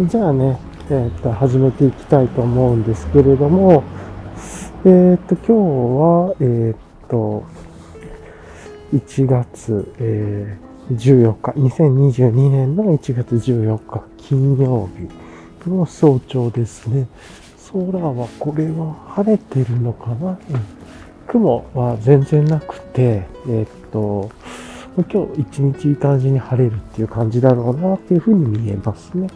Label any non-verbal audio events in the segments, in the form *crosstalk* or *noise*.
じゃあね、えっ、と、始めていきたいと思うんですけれども、えっ、と、今日は、えっ、と、1月、えー14日、2022年の1月14日、金曜日の早朝ですね。空は、これは晴れてるのかな、うん、雲は全然なくて、えっ、と、今日一日いい感じに晴れるっていう感じだろうなっていうふうに見えますね。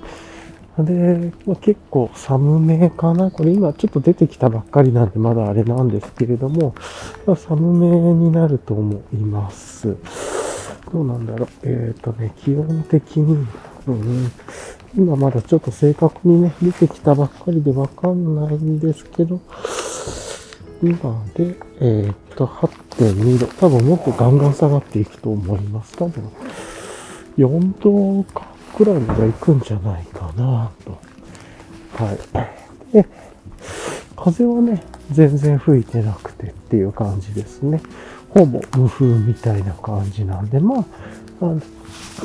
で、まあ、結構寒めかな。これ今ちょっと出てきたばっかりなんでまだあれなんですけれども、まあ、寒めになると思います。どうなんだろう。えっ、とね、気温的に、うん、今まだちょっと正確にね、出てきたばっかりでわかんないんですけど、今で、えっ、と、8.2度。多分もっとガンガン下がっていくと思います。多分、4度かくらいまで行くんじゃないかなと。はい。で、風はね、全然吹いてなくてっていう感じですね。ほぼ無風みたいな感じなんで、まあ、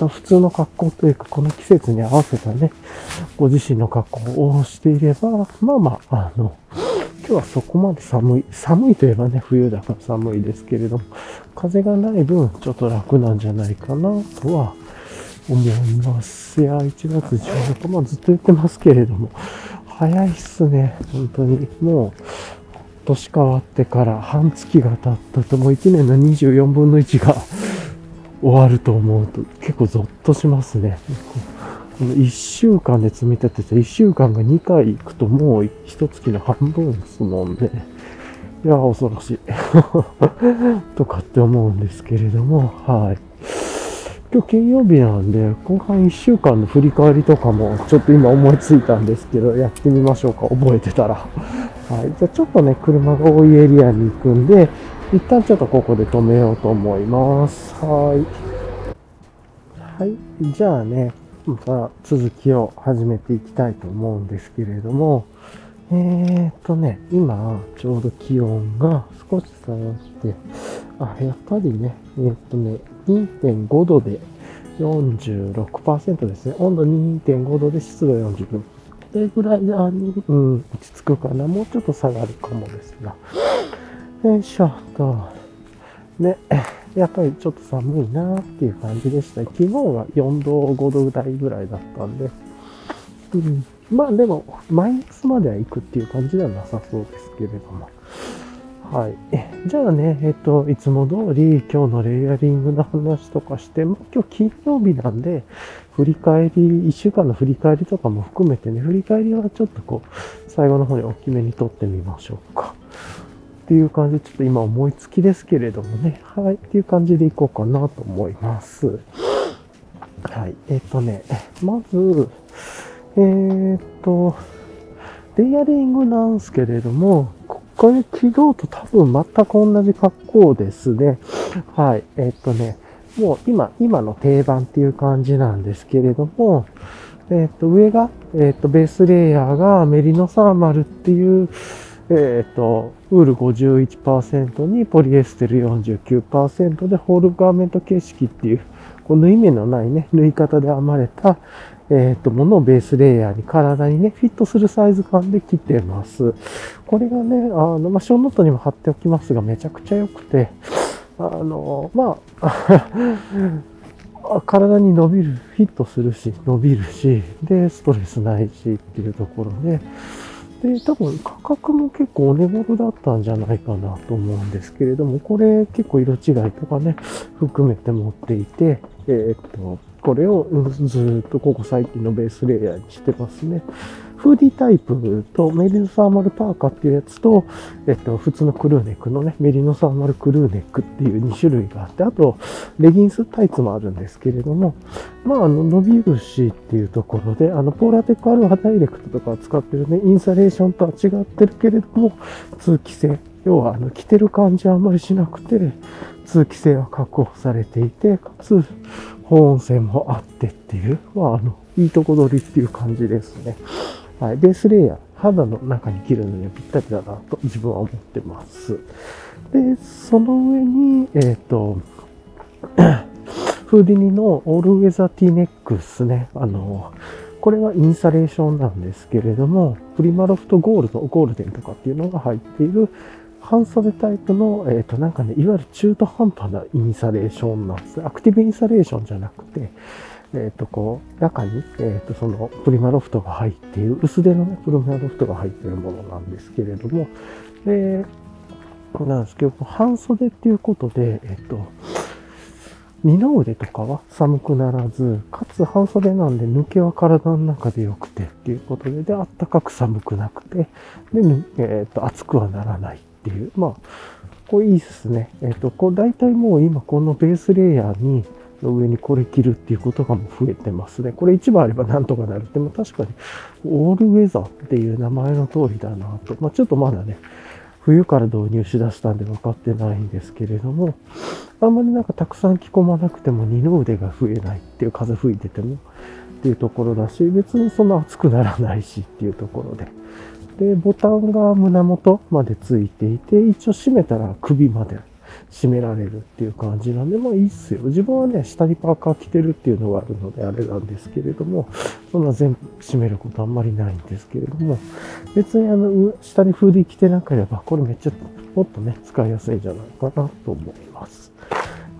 あ普通の格好というか、この季節に合わせたね、ご自身の格好をしていれば、まあまあ、あの、今日はそこまで寒い、寒いといえばね、冬だから寒いですけれども、風がない分、ちょっと楽なんじゃないかな、とは思います。いや、1月14日、まあずっと言ってますけれども、早いっすね、本当に。もう、年変わってから半月が経ったと、もう1年の24分の1が終わると思うと、結構ゾッとしますね。この1週間で積み立てて、1週間が2回行くともう1月の半分ですもんね。いや、恐ろしい。*laughs* とかって思うんですけれども、はい。今日金曜日なんで、後半1週間の振り返りとかも、ちょっと今思いついたんですけど、やってみましょうか。覚えてたら。*laughs* はい。じゃあちょっとね、車が多いエリアに行くんで、一旦ちょっとここで止めようと思います。はい。はい。じゃあね、また続きを始めていきたいと思うんですけれども、えーっとね、今、ちょうど気温が少し下がって、あ、やっぱりね、えーっとね、2.5度で46%ですね。温度2.5度で湿度40分。これぐらいで、あ、うん、落ち着くかな。もうちょっと下がるかもですが。よいしょと。ね、やっぱりちょっと寒いなっていう感じでした。昨日は4度、5度台ぐらいだったんで。うん、まあでも、マイナスまでは行くっていう感じではなさそうですけれども。はい。じゃあね、えっと、いつも通り今日のレイヤリングの話とかして、今日金曜日なんで、振り返り、一週間の振り返りとかも含めてね、振り返りはちょっとこう、最後の方に大きめに撮ってみましょうか。っていう感じで、ちょっと今思いつきですけれどもね、はい、っていう感じでいこうかなと思います。はい。えっとね、まず、えーっと、レイヤリングなんですけれども、これ昨日と多分全く同じ格好ですね。はい。えっとね、もう今、今の定番っていう感じなんですけれども、えっと、上が、えっと、ベースレイヤーがメリノサーマルっていう、えっと、ウール51%にポリエステル49%でホールガーメント形式っていう、こう縫い目のないね、縫い方で編まれた、えっ、と、ものをベースレイヤーに体にね、フィットするサイズ感で着てます。これがね、あの、まあ、ショーノートにも貼っておきますが、めちゃくちゃ良くて、あの、まあ、*laughs* 体に伸びる、フィットするし、伸びるし、で、ストレスないしっていうところで、で、多分価格も結構お値頃だったんじゃないかなと思うんですけれども、これ結構色違いとかね、含めて持っていて、えーっと、これをずっとここ最近のベースレイヤーにしてますね。フーディタイプとメリノサーマルパーカーっていうやつと、えっと、普通のクルーネックのね、メリノサーマルクルーネックっていう2種類があって、あと、レギンスタイツもあるんですけれども、まあ、あの、伸びるっていうところで、あの、ポーラテックアルファダイレクトとか使ってるね、インサレーションとは違ってるけれども、通気性。要は、あの、着てる感じはあんまりしなくて、通気性は確保されていて、かつ、保温性もあってっていう、まあ、あの、いいとこ取りっていう感じですね。はい。ベースレイヤー、肌の中に着るのにはぴったりだなと自分は思ってます。で、その上に、えっ、と、*clears throat* フーディニのオールウェザー T ネックスね。あの、これはインサレーションなんですけれども、プリマロフトゴールド、ゴールデンとかっていうのが入っている半袖タイプの、えっ、ー、と、なんかね、いわゆる中途半端なインサレーションなんですね。アクティブインサレーションじゃなくて、えっ、ー、と、こう、中に、えっ、ー、と、その、プリマロフトが入っている、薄手のね、プリマロフトが入っているものなんですけれども、で、なんですけど、半袖っていうことで、えっ、と、二の腕とかは寒くならず、かつ半袖なんで抜けは体の中で良くてっていうことで、で、あったかく寒くなくて、で、えっ、と、暑くはならないっていう。まあ、これいいですね。えっ、と、これ大体もう今このベースレイヤーに、の上にこれ着るっていうことがもう増えてますね。これ一番あればなんとかなるって、も確かにオールウェザーっていう名前の通りだなと。まあちょっとまだね、冬から導入しだしたんで分かってないんですけれども、あんまりなんかたくさん着込まなくても二の腕が増えないっていう風吹いててもっていうところだし、別にそんな熱くならないしっていうところで。で、ボタンが胸元までついていて、一応閉めたら首まで締められるっていう感じなんで、まあいいっすよ。自分はね、下にパーカー着てるっていうのがあるのであれなんですけれども、そんな全部閉めることあんまりないんですけれども、別にあの、下にフーディー着てなければ、これめっちゃもっとね、使いやすいんじゃないかなと思います。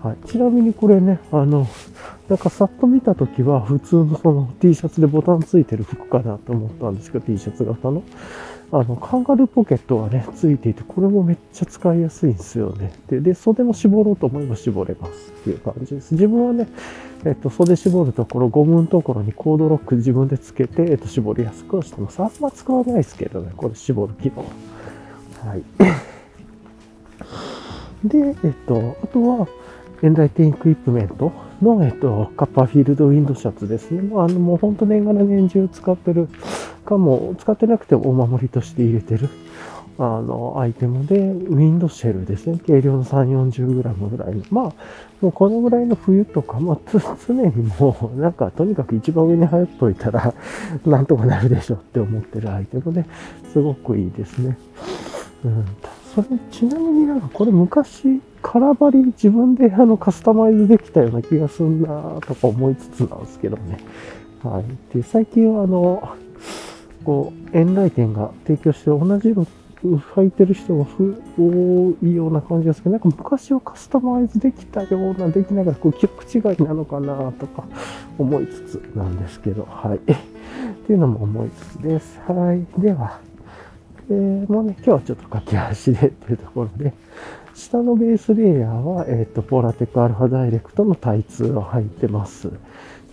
はい。ちなみにこれね、あの、なんかさっと見たときは普通のその T シャツでボタンついてる服かなと思ったんですけど、T シャツ型の。あの、カンガルーポケットがね、ついていて、これもめっちゃ使いやすいんですよね。で、で袖も絞ろうと思えば絞れますっていう感じです。自分はね、えっと、袖絞るところ、ゴムのところにコードロック自分でつけて、えっと、絞りやすくしてます。あんま使わないですけどね、これ絞る機能。はい。で、えっと、あとは、エンライテンエクイプメントの、えっと、カッパーフィールドウィンドシャツですね。もうあの、もう本当年がら年中使ってるかも、使ってなくてもお守りとして入れてる、あの、アイテムで、ウィンドシェルですね。軽量の3、40g ぐらいの。まあ、もうこのぐらいの冬とか、まあ、常にもう、なんか、とにかく一番上に入っといたら、なんとかなるでしょって思ってるアイテムで、すごくいいですね。うん。それ、ちなみになんかこれ昔、空張り自分であのカスタマイズできたような気がするなとか思いつつなんですけどね。はい。で、最近はあの、こう、エンライテンが提供して同じ色履いてる人が多いような感じですけど、なんか昔はカスタマイズできたような、できながら、こう、曲違いなのかなとか思いつつなんですけど、はい。っていうのも思いつつです。はい。では、えー、もうね、今日はちょっと駆け足でっていうところで、下のベースレイヤーは、えっ、ー、と、ポーラテックアルファダイレクトのタイツを入ってます。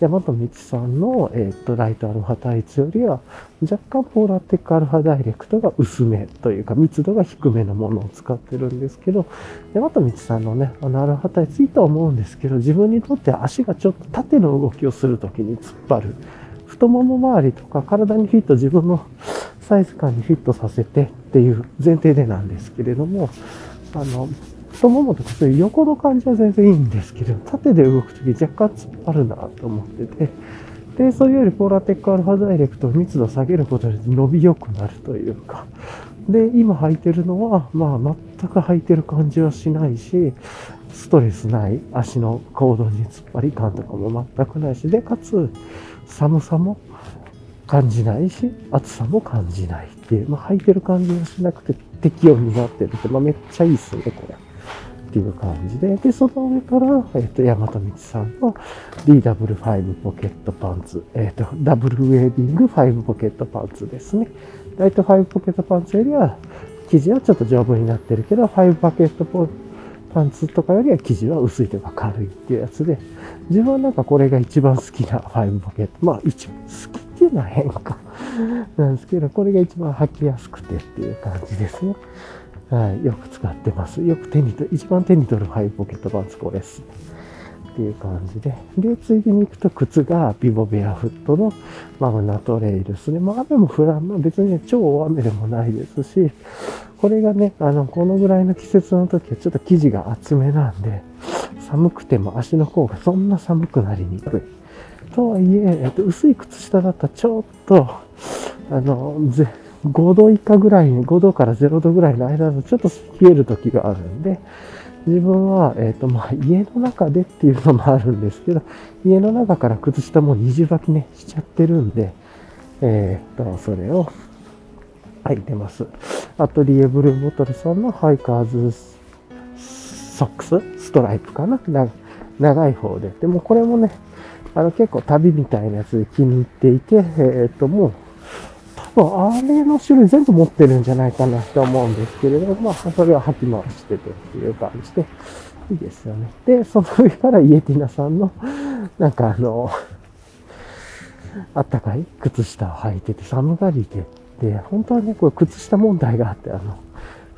大和道さんの、えっ、ー、と、ライトアルファタイツよりは、若干ポーラテックアルファダイレクトが薄めというか、密度が低めのものを使ってるんですけど、大和道さんのね、あのアルファタイツいいと思うんですけど、自分にとって足がちょっと縦の動きをするときに突っ張る。太もも周りとか体にフィット、自分のサイズ感にフィットさせてっていう前提でなんですけれども、あの、太ももとかそういう横の感じは全然いいんですけど、縦で動くとき若干突っ張るなと思ってて、で、それよりポーラテックアルファダイレクト密度下げることで伸び良くなるというか、で、今履いてるのは、まあ全く履いてる感じはしないし、ストレスない足の行動に突っ張り感とかも全くないし、で、かつ寒さも感じないし、暑さも感じないっていう、まあ履いてる感じがしなくて適温になってるって、まあめっちゃいいっすね、これ。っていう感じで、で、その上から、えっ、ー、と、山田道さんの DW5 ポケットパンツ、えっ、ー、と、ダブルウェービング5ポケットパンツですね。ライト5ポケットパンツよりは、生地はちょっと丈夫になってるけど、5ポケットパンツとかよりは生地は薄いというか軽いっていうやつで、自分はなんかこれが一番好きな5ポケット。まあ一番好きっていうのは変か *laughs* なんですけど、これが一番履きやすくてっていう感じですね。はい、よく使ってます。よく手にと、一番手に取るハイポケットパンツこれです。っていう感じで。で、ついでに行くと靴がビボベアフットのマグナトレイルですね。まあ雨も降らん、まあ別に、ね、超大雨でもないですし、これがね、あの、このぐらいの季節の時はちょっと生地が厚めなんで、寒くても足の甲がそんな寒くなりにくい。とはいえ、えっと、薄い靴下だったらちょっと、あの、ぜ、5度以下ぐらいに、5度から0度ぐらいの間だとちょっと冷える時があるんで、自分は、えっ、ー、と、まあ、家の中でっていうのもあるんですけど、家の中から靴下も二重履きね、しちゃってるんで、えー、っと、それを履いてます。アトリエブルーボトルさんのハイカーズソックスストライプかな長い方で。でもこれもね、あの結構旅みたいなやつで気に入っていて、えー、っともう、多分あれの種類全部持ってるんじゃないかなと思うんですけれども、まあそれは履き回しててっていう感じで、いいですよね。で、その上からイエティナさんの、なんかあの、あったかい靴下を履いてて寒がりで、で、本当はね、これ靴下問題があって、あの、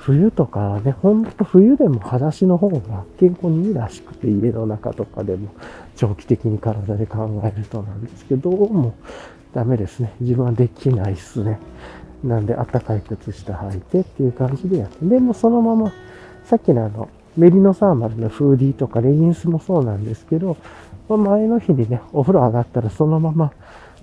冬とかね、ほんと冬でも裸足の方が健康にいいらしくて、家の中とかでも長期的に体で考えるとなんですけど、どうもダメですね。自分はできないっすね。なんで、あったかい靴下履いてっていう感じでやって。でもそのまま、さっきのあの、メリノサーマルのフーディーとかレギンスもそうなんですけど、ま、前の日にね、お風呂上がったらそのまま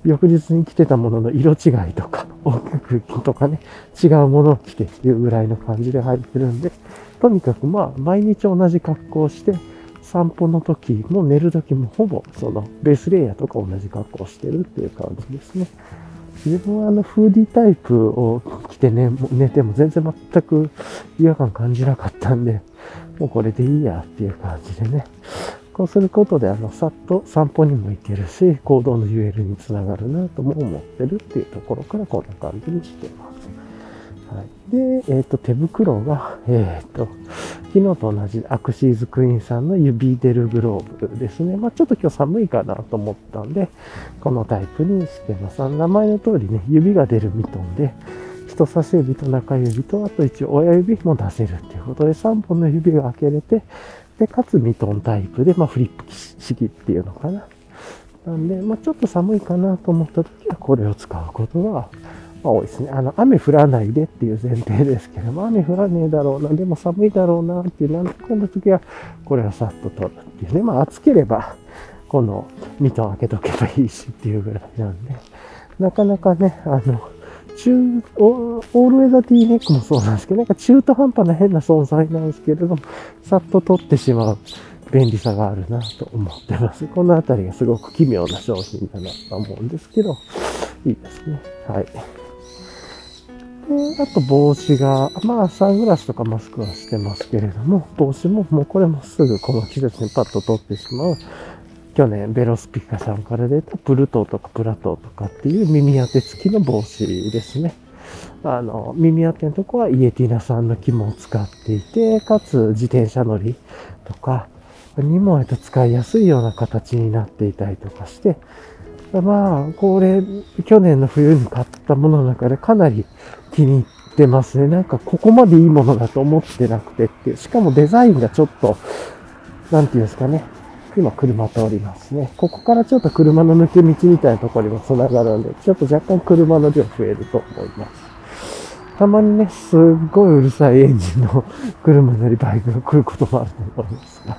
翌日に着てたものの色違いとか、*laughs* 大きくとかね、違うものを着てっていうぐらいの感じで入ってるんで、とにかくまあ、毎日同じ格好をして、散歩の時も寝る時もほぼそのベースレイヤーとか同じ格好をしてるっていう感じですね。自分はあのフーディタイプを着てね、寝ても全然全く違和感感じなかったんで、もうこれでいいやっていう感じでね。こうすることで、あの、さっと散歩にも行けるし、行動の UL につながるなとも思ってるっていうところからこんな感じにしてます。はい。で、えっ、ー、と、手袋が、えっ、ー、と、昨日と同じアクシーズクイーンさんの指出るグローブですね。まあちょっと今日寒いかなと思ったんで、このタイプにしてます。名前の通りね、指が出るミトンで、人差し指と中指と、あと一応親指も出せるっていうことで、3本の指が開けれて、で、かつミトンタイプで、まあ、フリップ式っていうのかな。なんで、まあ、ちょっと寒いかなと思った時はこれを使うことが、まあ、多いですね。あの、雨降らないでっていう前提ですけども、雨降らねえだろうな、でも寒いだろうなっていう、なんとかの時は、これをさっと取るっていうね。まあ、暑ければ、このミトン開けとけばいいしっていうぐらいなんで、なかなかね、あの、中、オールウェザー T ネックもそうなんですけど、なんか中途半端な変な存在なんですけれども、さっと取ってしまう便利さがあるなと思ってます。このあたりがすごく奇妙な商品だなと思うんですけど、いいですね。はい。で、あと帽子が、まあサングラスとかマスクはしてますけれども、帽子ももうこれもすぐこの季節にパッと取ってしまう去年ベロスピカさんから出たプルトーとかプラトーとかっていう耳当て付きの帽子ですね。あの、耳当てのとこはイエティナさんの肝を使っていて、かつ自転車乗りとかにもえっと使いやすいような形になっていたりとかして、まあ、これ、去年の冬に買ったものの中でかなり気に入ってますね。なんかここまでいいものだと思ってなくてっていう。しかもデザインがちょっと、なんていうんですかね。今車通りますね。ここからちょっと車の抜け道みたいなところにも繋がるんで、ちょっと若干車の量増えると思います。たまにね、すっごいうるさいエンジンの車なりバイクが来ることもあると思いますが。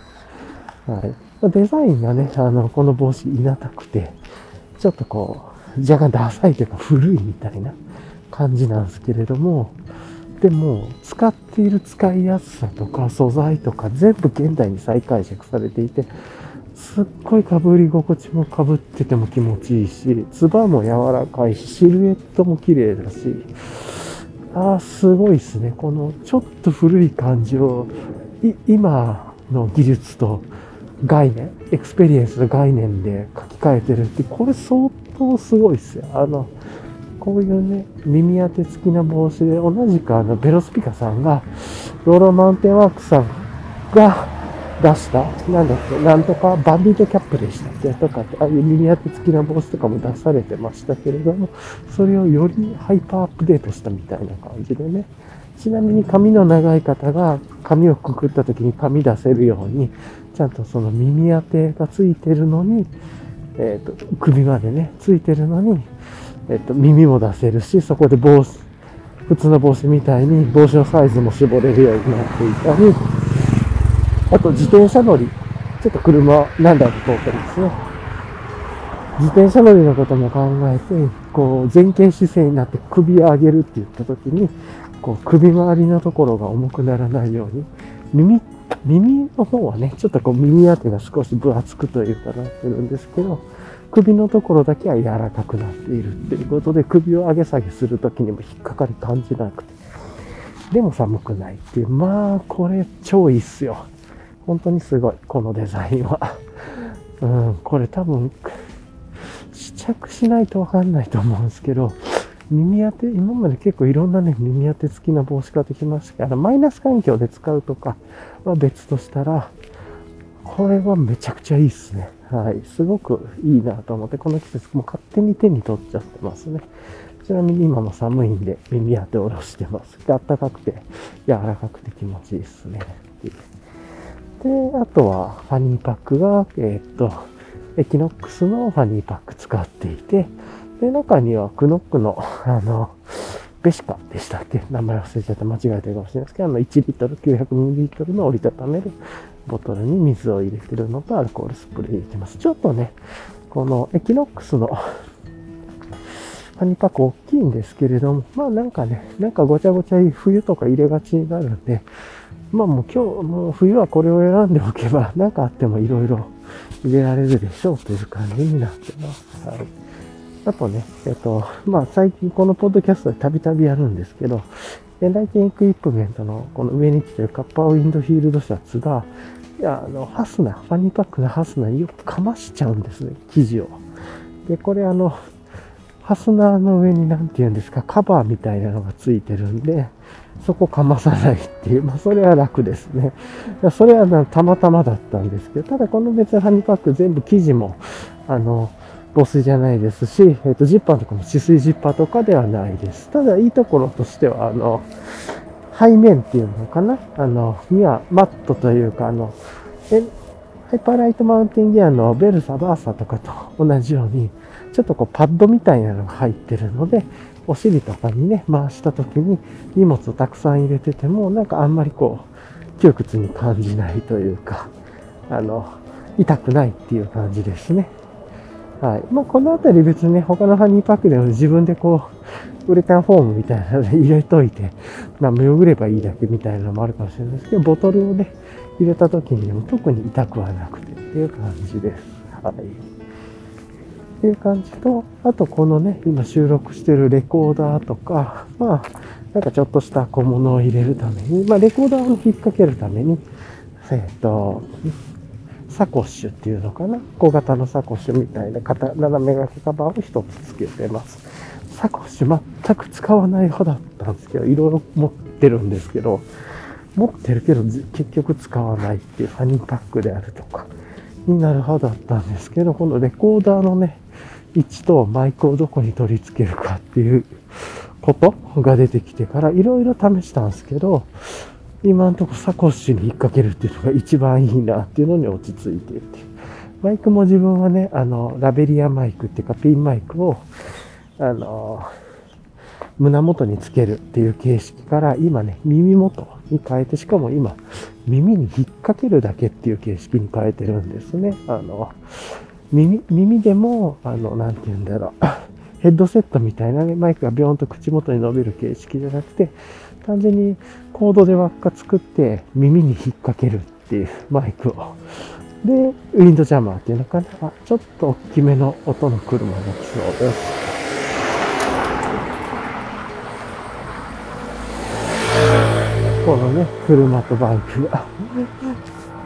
はい。デザインがね、あの、この帽子いなたくて、ちょっとこう、若干ダサいというか古いみたいな感じなんですけれども、でも、使っている使いやすさとか素材とか全部現代に再解釈されていて、すっごい被り心地も被ってても気持ちいいし、つばも柔らかいし、シルエットも綺麗だし、ああ、すごいですね。このちょっと古い感じを、今の技術と概念、エクスペリエンスの概念で書き換えてるって、これ相当すごいですよ。あの、こういうね、耳当て付きな帽子で、同じくあの、ベロスピカさんが、ローラーマウンテンワークさんが出した、なんだっけ、なんとかバンディートキャップでしたっけとかって、ああいう耳当て付きな帽子とかも出されてましたけれども、それをよりハイパーアップデートしたみたいな感じでね。ちなみに髪の長い方が髪をくくった時に髪出せるように、ちゃんとその耳当てがついてるのに、えっ、ー、と、首までね、ついてるのに、えっと、耳も出せるし、そこで帽子、普通の帽子みたいに帽子のサイズも絞れるようになっていたり、あと自転車乗り、ちょっと車何台も通ってますね。自転車乗りのことも考えて、こう前傾姿勢になって首を上げるって言った時に、こう首周りのところが重くならないように、耳、耳の方はね、ちょっとこう耳当てが少し分厚くというかなってるんですけど、首のところだけは柔らかくなっているっていうことで、首を上げ下げするときにも引っかかり感じなくて、でも寒くないっていう、まあ、これ超いいっすよ。本当にすごい、このデザインは。*laughs* うん、これ多分、試着しないとわかんないと思うんですけど、耳当て、今まで結構いろんなね、耳当て付きな帽子買ってきましたけど、マイナス環境で使うとかは別としたら、これはめちゃくちゃいいっすね。はい。すごくいいなと思って、この季節もう勝手に手に取っちゃってますね。ちなみに今も寒いんで耳当て下ろしてます。で、暖かくて柔らかくて気持ちいいっすね。で、あとはファニーパックが、えー、っと、エキノックスのファニーパック使っていて、で、中にはクノックの、あの、ベシカでしたっけ？名前忘れちゃって間違えてるかもしれないですけど、あの、1リットル、900ミリリットルの折りたためるボトルに水を入れてるのとアルコールスプレー入れてます。ちょっとね、このエキノックスのファニーパック大きいんですけれども、まあなんかね、なんかごちゃごちゃいろいろとか入れがちになるんで、まあもう今日、もう冬はこれを選んでおけば、なんかあってもいろいろ入れられるでしょうという感じになってます。はい。あとね、えっと、まあ最近このポッドキャストでたびたびやるんですけど、エンライテンエクイプメントのこの上に来てるカッパーウィンドフィールドシャツが、いや、あの、ハスナー、ファニーパックのハスナーよくかましちゃうんですね、生地を。で、これあの、ファスナーの上に何て言うんですか、カバーみたいなのがついてるんで、そこかまさないっていう、*laughs* まあ、それは楽ですね。それはたまたまだったんですけど、ただこの別ハニーパック全部生地も、あの、防水じゃないですし、えっ、ー、と、ジッパーとかも止水ジッパーとかではないです。ただ、いいところとしては、あの、背面っていうのかな？あの、にはマットというか、あの、えハイパーライトマウンテンギアのベルサバーサとかと同じように、ちょっとこうパッドみたいなのが入ってるので、お尻とかにね、回した時に荷物をたくさん入れてても、なんかあんまりこう、窮屈に感じないというか、あの、痛くないっていう感じですね。はい。まあ、このあたり別にね、他のハニーパックでも自分でこう、ウレタンフォームみたいなので *laughs* 入れといて、まあ、よぐればいいだけみたいなのもあるかもしれないですけど、ボトルをね、入れた時にでも特に痛くはなくてっていう感じです。はい。っていう感じと、あとこのね、今収録してるレコーダーとか、まあ、なんかちょっとした小物を入れるために、まあ、レコーダーを引っ掛けるために、えっ、と、サコッシュっていうのかな？小型のサコッシュみたいな斜め掛けカバーを一つ付けてます。サコッシュ全く使わない派だったんですけど、いろいろ持ってるんですけど、持ってるけど結局使わないっていうファニーパックであるとかになる派だったんですけど、このレコーダーのね、位置とマイクをどこに取り付けるかっていうことが出てきてからいろいろ試したんですけど、今のとこサコッシュに引っ掛けるっていうのが一番いいなっていうのに落ち着いてるっていう。マイクも自分はね、あの、ラベリアマイクっていうかピンマイクを、あの、胸元につけるっていう形式から今ね、耳元に変えて、しかも今、耳に引っ掛けるだけっていう形式に変えてるんですね。あの、耳、耳でも、あの、なんて言うんだろう。*laughs* ヘッドセットみたいなね、マイクがビョーンと口元に伸びる形式じゃなくて、単純にコードで輪っか作って耳に引っ掛けるっていうマイクを。で、ウィンドジャマーっていうのかな。あちょっと大きめの音の車が来そうです。このね、車とバイクが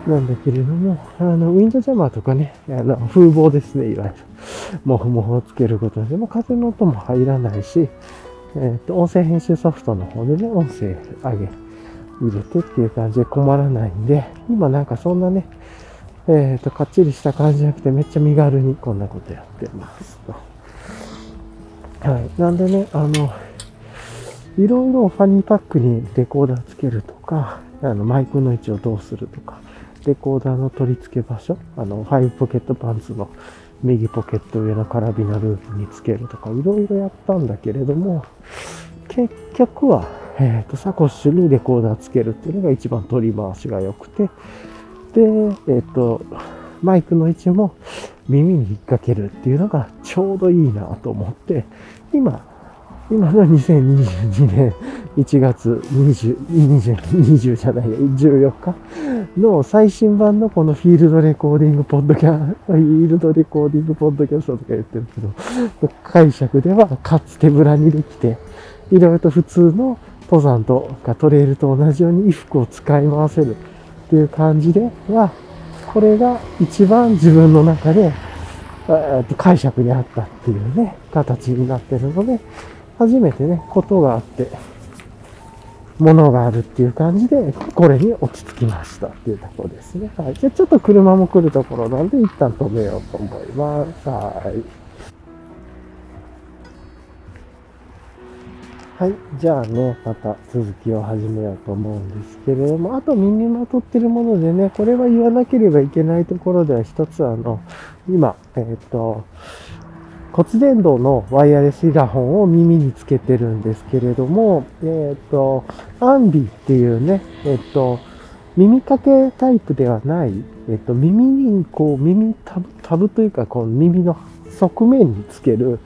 なんだけれども、あの、ウィンドジャマーとかね、あの、風防ですね、いわゆる。モフモフをつけることで、も風の音も入らないし、えっ、ー、と、音声編集ソフトの方でね、音声上げ、入れてっていう感じで困らないんで、今なんかそんなね、えっ、ー、と、かっちりした感じじゃなくて、めっちゃ身軽にこんなことやってますと。はい。なんでね、あの、いろいろファニーパックにレコーダーつけるとか、あの、マイクの位置をどうするとか、レコーダーの取り付け場所、あの、ファイブポケットパンツの右ポケット上のカラビナループにつけるとか、いろいろやったんだけれども、結局は、えっ、ー、と、サコッシュにレコーダーつけるっていうのが一番取り回しが良くて、で、えっ、ー、と、マイクの位置も耳に引っ掛けるっていうのがちょうどいいなと思って、今、今の2022年1月20、20、20じゃないや、14日の最新版のこのフィールドレコーディングポッドキャスト、フィールドレコーディングポッドキャストとか言ってるけど、解釈ではかつ手ぶらにできて、いろいろと普通の登山とかトレイルと同じように衣服を使い回せるっていう感じでは、これが一番自分の中で解釈にあったっていうね、形になってるので、初めてね、ことがあって、ものがあるっていう感じで、これに落ち着きましたっていうところですね。はい。じゃあちょっと車も来るところなんで、一旦止めようと思います。はい。はい。じゃあね、また続きを始めようと思うんですけれども、あと身にまとってるものでね、これは言わなければいけないところでは一つあの、今、えっ、ー、と、骨伝導のワイヤレスイヤホンを耳につけてるんですけれども、えっ、ー、と、アンビっていうね、えっ、ー、と、耳掛けタイプではない、えっ、と、耳にこう、耳タブ、タブというか、この耳の側面につける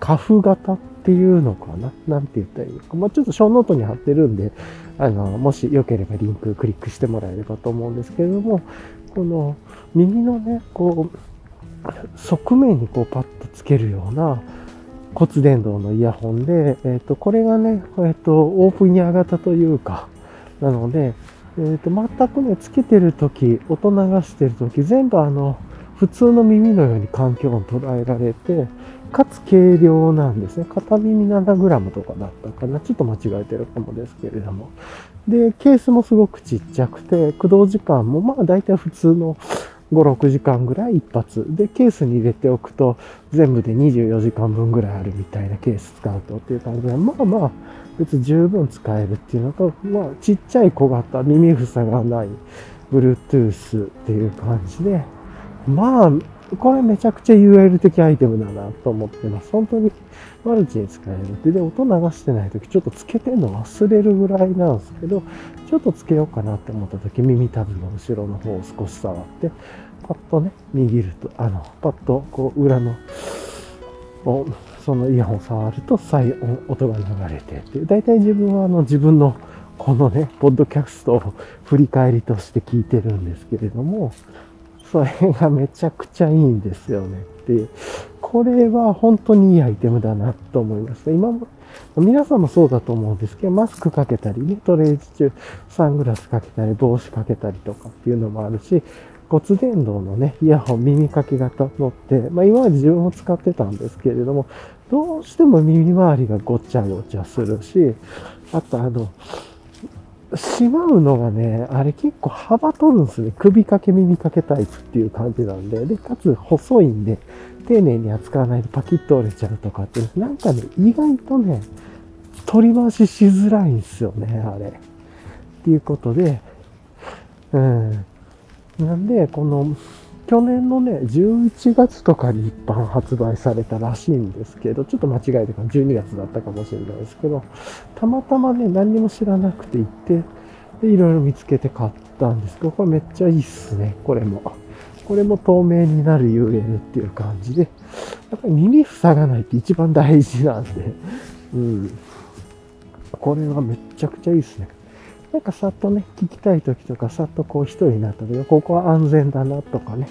カフ型っていうのかな？なんて言ったらいいのか。まあ、ちょっとショーノートに貼ってるんで、あの、もしよければリンククリックしてもらえればと思うんですけれども、この耳のね、こう、側面にこうパッとつけるような骨伝導のイヤホンで、えっ、ー、と、これがね、えっ、ー、と、オープンイヤー型というか、なので、えっ、ー、と、全くね、つけてるとき、音流してるとき、全部あの、普通の耳のように環境音捉えられて、かつ軽量なんですね。片耳 7g とかだったかな。ちょっと間違えてるかもですけれども。で、ケースもすごくちっちゃくて、駆動時間もまあ大体普通の5、6時間ぐらい一発。で、ケースに入れておくと、全部で24時間分ぐらいあるみたいなケース使うとっていう感じで、まあまあ、別に十分使えるっていうのと、まあ、ちっちゃい小型、耳塞がない、Bluetooth っていう感じで、まあ、これめちゃくちゃ UL 的アイテムだなと思ってます。本当にマルチに使えるって。で、音流してない時ちょっとつけてんの忘れるぐらいなんですけど、ちょっとつけようかなって思った時、耳たぶの後ろの方を少し触って、パッとね、握ると、あの、パッとこう裏の、そのイヤホン触ると再音、音が流れてっていう。大体自分はあの自分のこのね、ポッドキャストを振り返りとして聞いてるんですけれども、それがめちゃくちゃいいんですよねて。これは本当にいいアイテムだなと思います。今も、皆さんもそうだと思うんですけど、マスクかけたりね、トレージ中、サングラスかけたり、帽子かけたりとかっていうのもあるし、骨伝導のね、イヤホン耳かけ型のって、まあ今まで自分も使ってたんですけれども、どうしても耳周りがごちゃごちゃするし、あとあの、しまうのがね、あれ結構幅取るんですね。首掛け耳掛けタイプっていう感じなんで。で、かつ細いんで、丁寧に扱わないとパキッと折れちゃうとかって、なんかね、意外とね、取り回ししづらいんですよね、あれ。っていうことで、うん。なんで、この、去年のね、11月とかに一般発売されたらしいんですけど、ちょっと間違えてか12月だったかもしれないですけど、たまたまね、何にも知らなくて行って、で、いろいろ見つけて買ったんですけど、これめっちゃいいっすね、これも。これも透明になる UL っていう感じで、やっぱり耳塞がないって一番大事なんで、うん。これはめっちゃくちゃいいっすね。なんかさっとね、聞きたい時とか、さっとこう一人になった時、ここは安全だなとかね、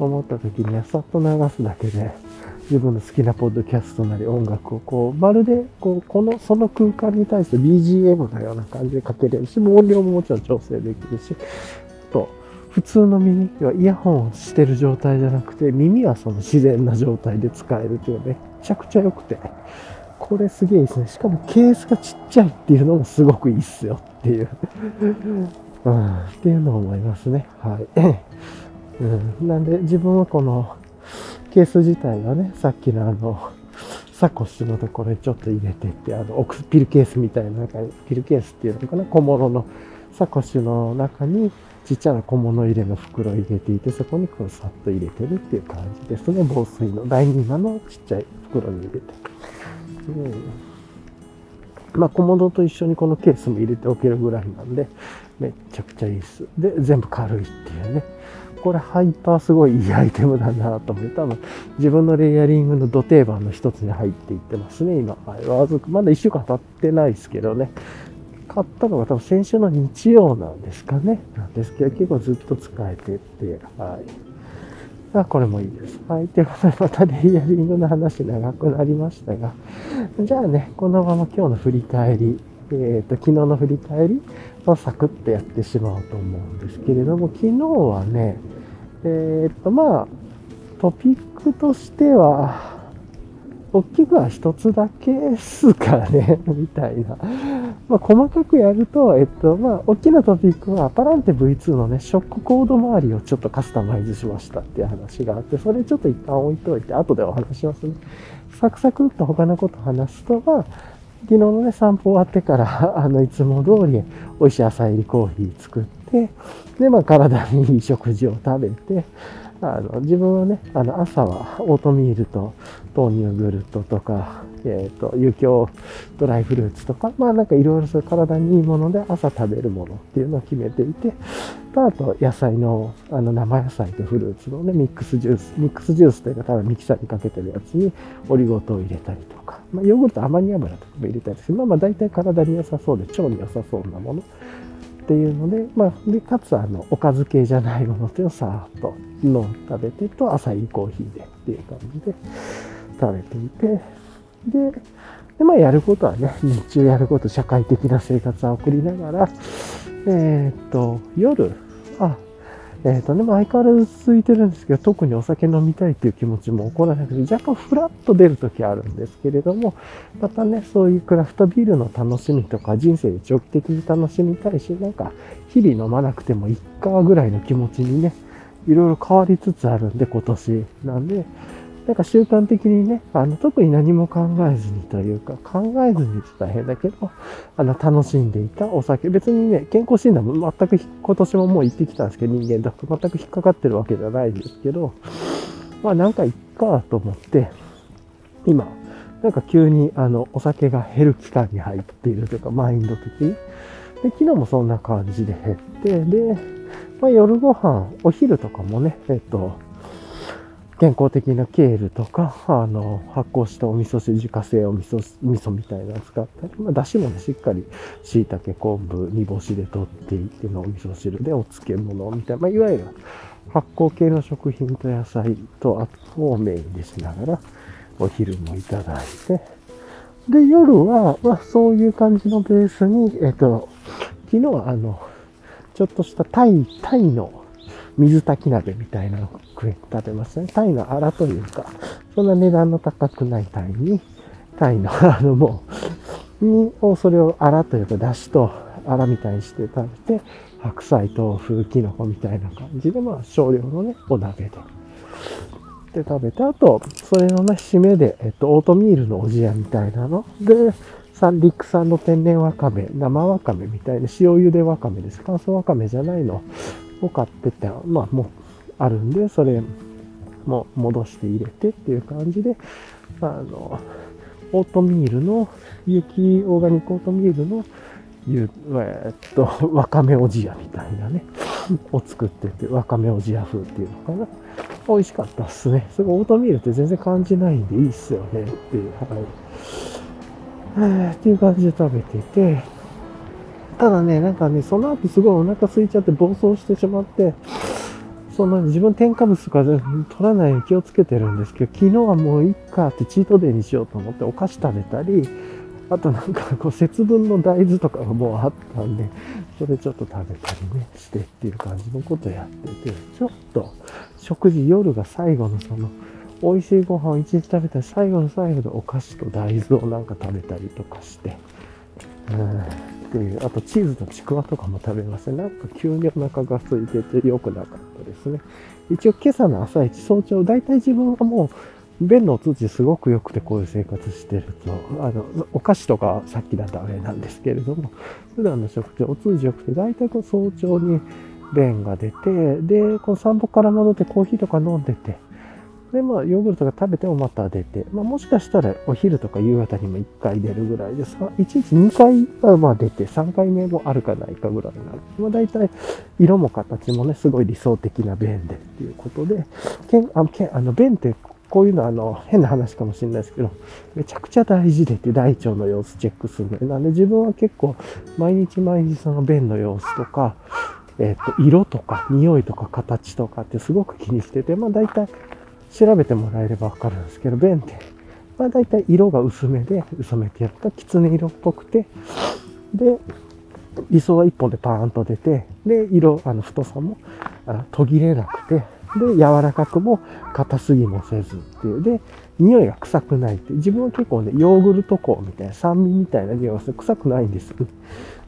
思った時にはさっと流すだけで、自分の好きなポッドキャストなり音楽をこう、まるで、こう、この、その空間に対して BGM のような感じでかけれるし、音量ももちろん調整できるし、と、普通の耳、はイヤホンをしてる状態じゃなくて、耳はその自然な状態で使えるというめっちゃくちゃ良くて、これすげえいいですね。しかもケースがちっちゃいっていうのもすごくいいっすよっていう。*laughs* うん、っていうのを思いますね。はい。*laughs* うん、なんで自分はこのケース自体はね、さっきのあの、サコッシュのところにちょっと入れてって、あの、ピルケースみたいな中に、ピルケースっていうのかな、小物のサコッシュの中にちっちゃな小物入れの袋を入れていて、そこにこうさっと入れてるっていう感じですね。防水の、第2マのちっちゃい袋に入れて。うんまあ、小物と一緒にこのケースも入れておけるぐらいなんで、めっちゃくちゃいいです。で、全部軽いっていうね。これハイパーすごいいいアイテムだなと思って、多分自分のレイヤリングの土定番の一つに入っていってますね、今。わずまだ1週間経ってないですけどね。買ったのが多分先週の日曜なんですかね。なんですけど、結構ずっと使えてって、はい。あ、これもいいです。はい。ということで、またレイヤリングの話長くなりましたが、じゃあね、このまま今日の振り返り、えっ、ー、と、昨日の振り返りをサクッとやってしまおうと思うんですけれども、昨日はね、えっ、ー、と、まあ、トピックとしては、大きくは一つだけですかね、みたいな。まあ、細かくやると、えっと、まあ、大きなトピックは、パランテ V2 のね、ショックコード周りをちょっとカスタマイズしましたっていう話があって、それちょっと一旦置いといて、後でお話しますね。サクサクっと他のこと話すと、まあ、昨日のね、散歩終わってから、*laughs* あの、いつも通り美味しい朝入りコーヒー作って、で、まあ、体にいい食事を食べて、あの自分はね、あの朝はオートミールと豆乳グルトとか、えっ、ー、と、有機ドライフルーツとか、まあなんかいろいろそういう体にいいもので朝食べるものっていうのを決めていて、あと野菜の、あの生野菜とフルーツのね、ミックスジュース、ミックスジュースというかただミキサーにかけてるやつにオリゴ糖を入れたりとか、まあヨーグルトアマニ油とかも入れたりする。まあまあ大体体に良さそうで腸に良さそうなもの。っていうので、まあ、で、かつ、あの、おかず系じゃないものっていうのをさーっと飲ん食べてと、朝いいコーヒーでっていう感じで食べていて、で、で、まあ、やることはね、*laughs* 日中やること、社会的な生活を送りながら、えー、っと、夜、あ、えっ、とね、まあ、相変わらず続いてるんですけど、特にお酒飲みたいっていう気持ちも起こらなくて、若干フラッと出るときあるんですけれども、またね、そういうクラフトビールの楽しみとか、人生で長期的に楽しみたいし、なんか、日々飲まなくてもいっかぐらいの気持ちにね、いろいろ変わりつつあるんで、今年。なんで、なんか習慣的にね、あの、特に何も考えずにというか、考えずにって大変だけど、あの、楽しんでいたお酒。別にね、健康診断も全く今年ももう行ってきたんですけど、人間だと全く引っかかってるわけじゃないんですけど、まあなんかいっかと思って、今、なんか急にあの、お酒が減る期間に入っているというか、マインド的に。で、昨日もそんな感じで減って、で、まあ夜ご飯、お昼とかもね、えっと、健康的なケールとか、あの、発酵したお味噌汁、自家製お味噌、味噌みたいなのを使ったり、まあ、だしもね、しっかり椎茸、昆布、煮干しで取っていってのお味噌汁でお漬物みたいな、まあ、いわゆる発酵系の食品と野菜と、あとをメインでしながら、お昼もいただいて、で、夜は、まあ、そういう感じのベースに、えっと、昨日はあの、ちょっとしたタイ、タイの水炊き鍋みたいなのを食え、食べますね。タイのアラというか、そんな値段の高くないタイに、タイのあのもう、に、をそれをアラというか、だしとアラみたいにして食べて、白菜、豆腐、キノコみたいな感じで、まあ少量のね、お鍋で。で食べて、あと、それのね、締めで、えっと、オートミールのおじやみたいなの。で、三陸産の天然わかめ、生わかめみたいな、塩茹でわかめです。乾燥わかめじゃないのを買ってて、まあもうあるんで、それも戻して入れてっていう感じで、あの、オートミールの、雪オーガニックオートミールの、ゆえー、っと、*laughs* わかめおじやみたいなね、を作ってて、わかめおじや風っていうのかな。美味しかったっすね。すごいオートミールって全然感じないんでいいっすよねっていう、はい。っていう感じで食べてて、ただね、なんかね、その後すごいお腹空いちゃって暴走してしまって、その自分添加物とか取らないように気をつけてるんですけど、昨日はもういっかってチートデーにしようと思ってお菓子食べたり、あとなんかこう節分の大豆とかがもうあったんで、それちょっと食べたりね、してっていう感じのことやってて、ちょっと食事夜が最後のその、美味しいご飯を一日食べたら最後の最後でお菓子と大豆をなんか食べたりとかして、うん。っていう、あとチーズとちくわとかも食べますね。なんか急にお腹が空いてて良くなかったですね。一応今朝の朝一早朝、大体自分はもう便のお通じすごく良くてこういう生活してると、あの、お菓子とかさっきだとあれなんですけれども、普段の食事お通じ良くて、大体こう早朝に便が出て、で、この散歩から戻ってコーヒーとか飲んでて、で、まあ、ヨーグルトが食べてもまた出て、まあ、もしかしたらお昼とか夕方にも1回出るぐらいですが、1日2回はまあ出て、3回目もあるかないかぐらいになる。まあ、大体、色も形もね、すごい理想的な便でっていうことで、けんあけんあの便ってこういうのはあの変な話かもしれないですけど、めちゃくちゃ大事でって大腸の様子チェックするので、なんで自分は結構毎日毎日その便の様子とか、えっ、と、色とか匂いとか形とかってすごく気にしてて、まあ大体調べてもらえればわかるんですけど、便って、まあ大体色が薄めで、薄めてやるか、狐色っぽくて、で、理想は1本でパーンと出て、で、色、あの、太さも途切れなくて、で、柔らかくも硬すぎもせずっていう。で、匂いが臭くないって。自分は結構ね、ヨーグルト香みたいな、酸味みたいな匂いがして臭くないんです。っ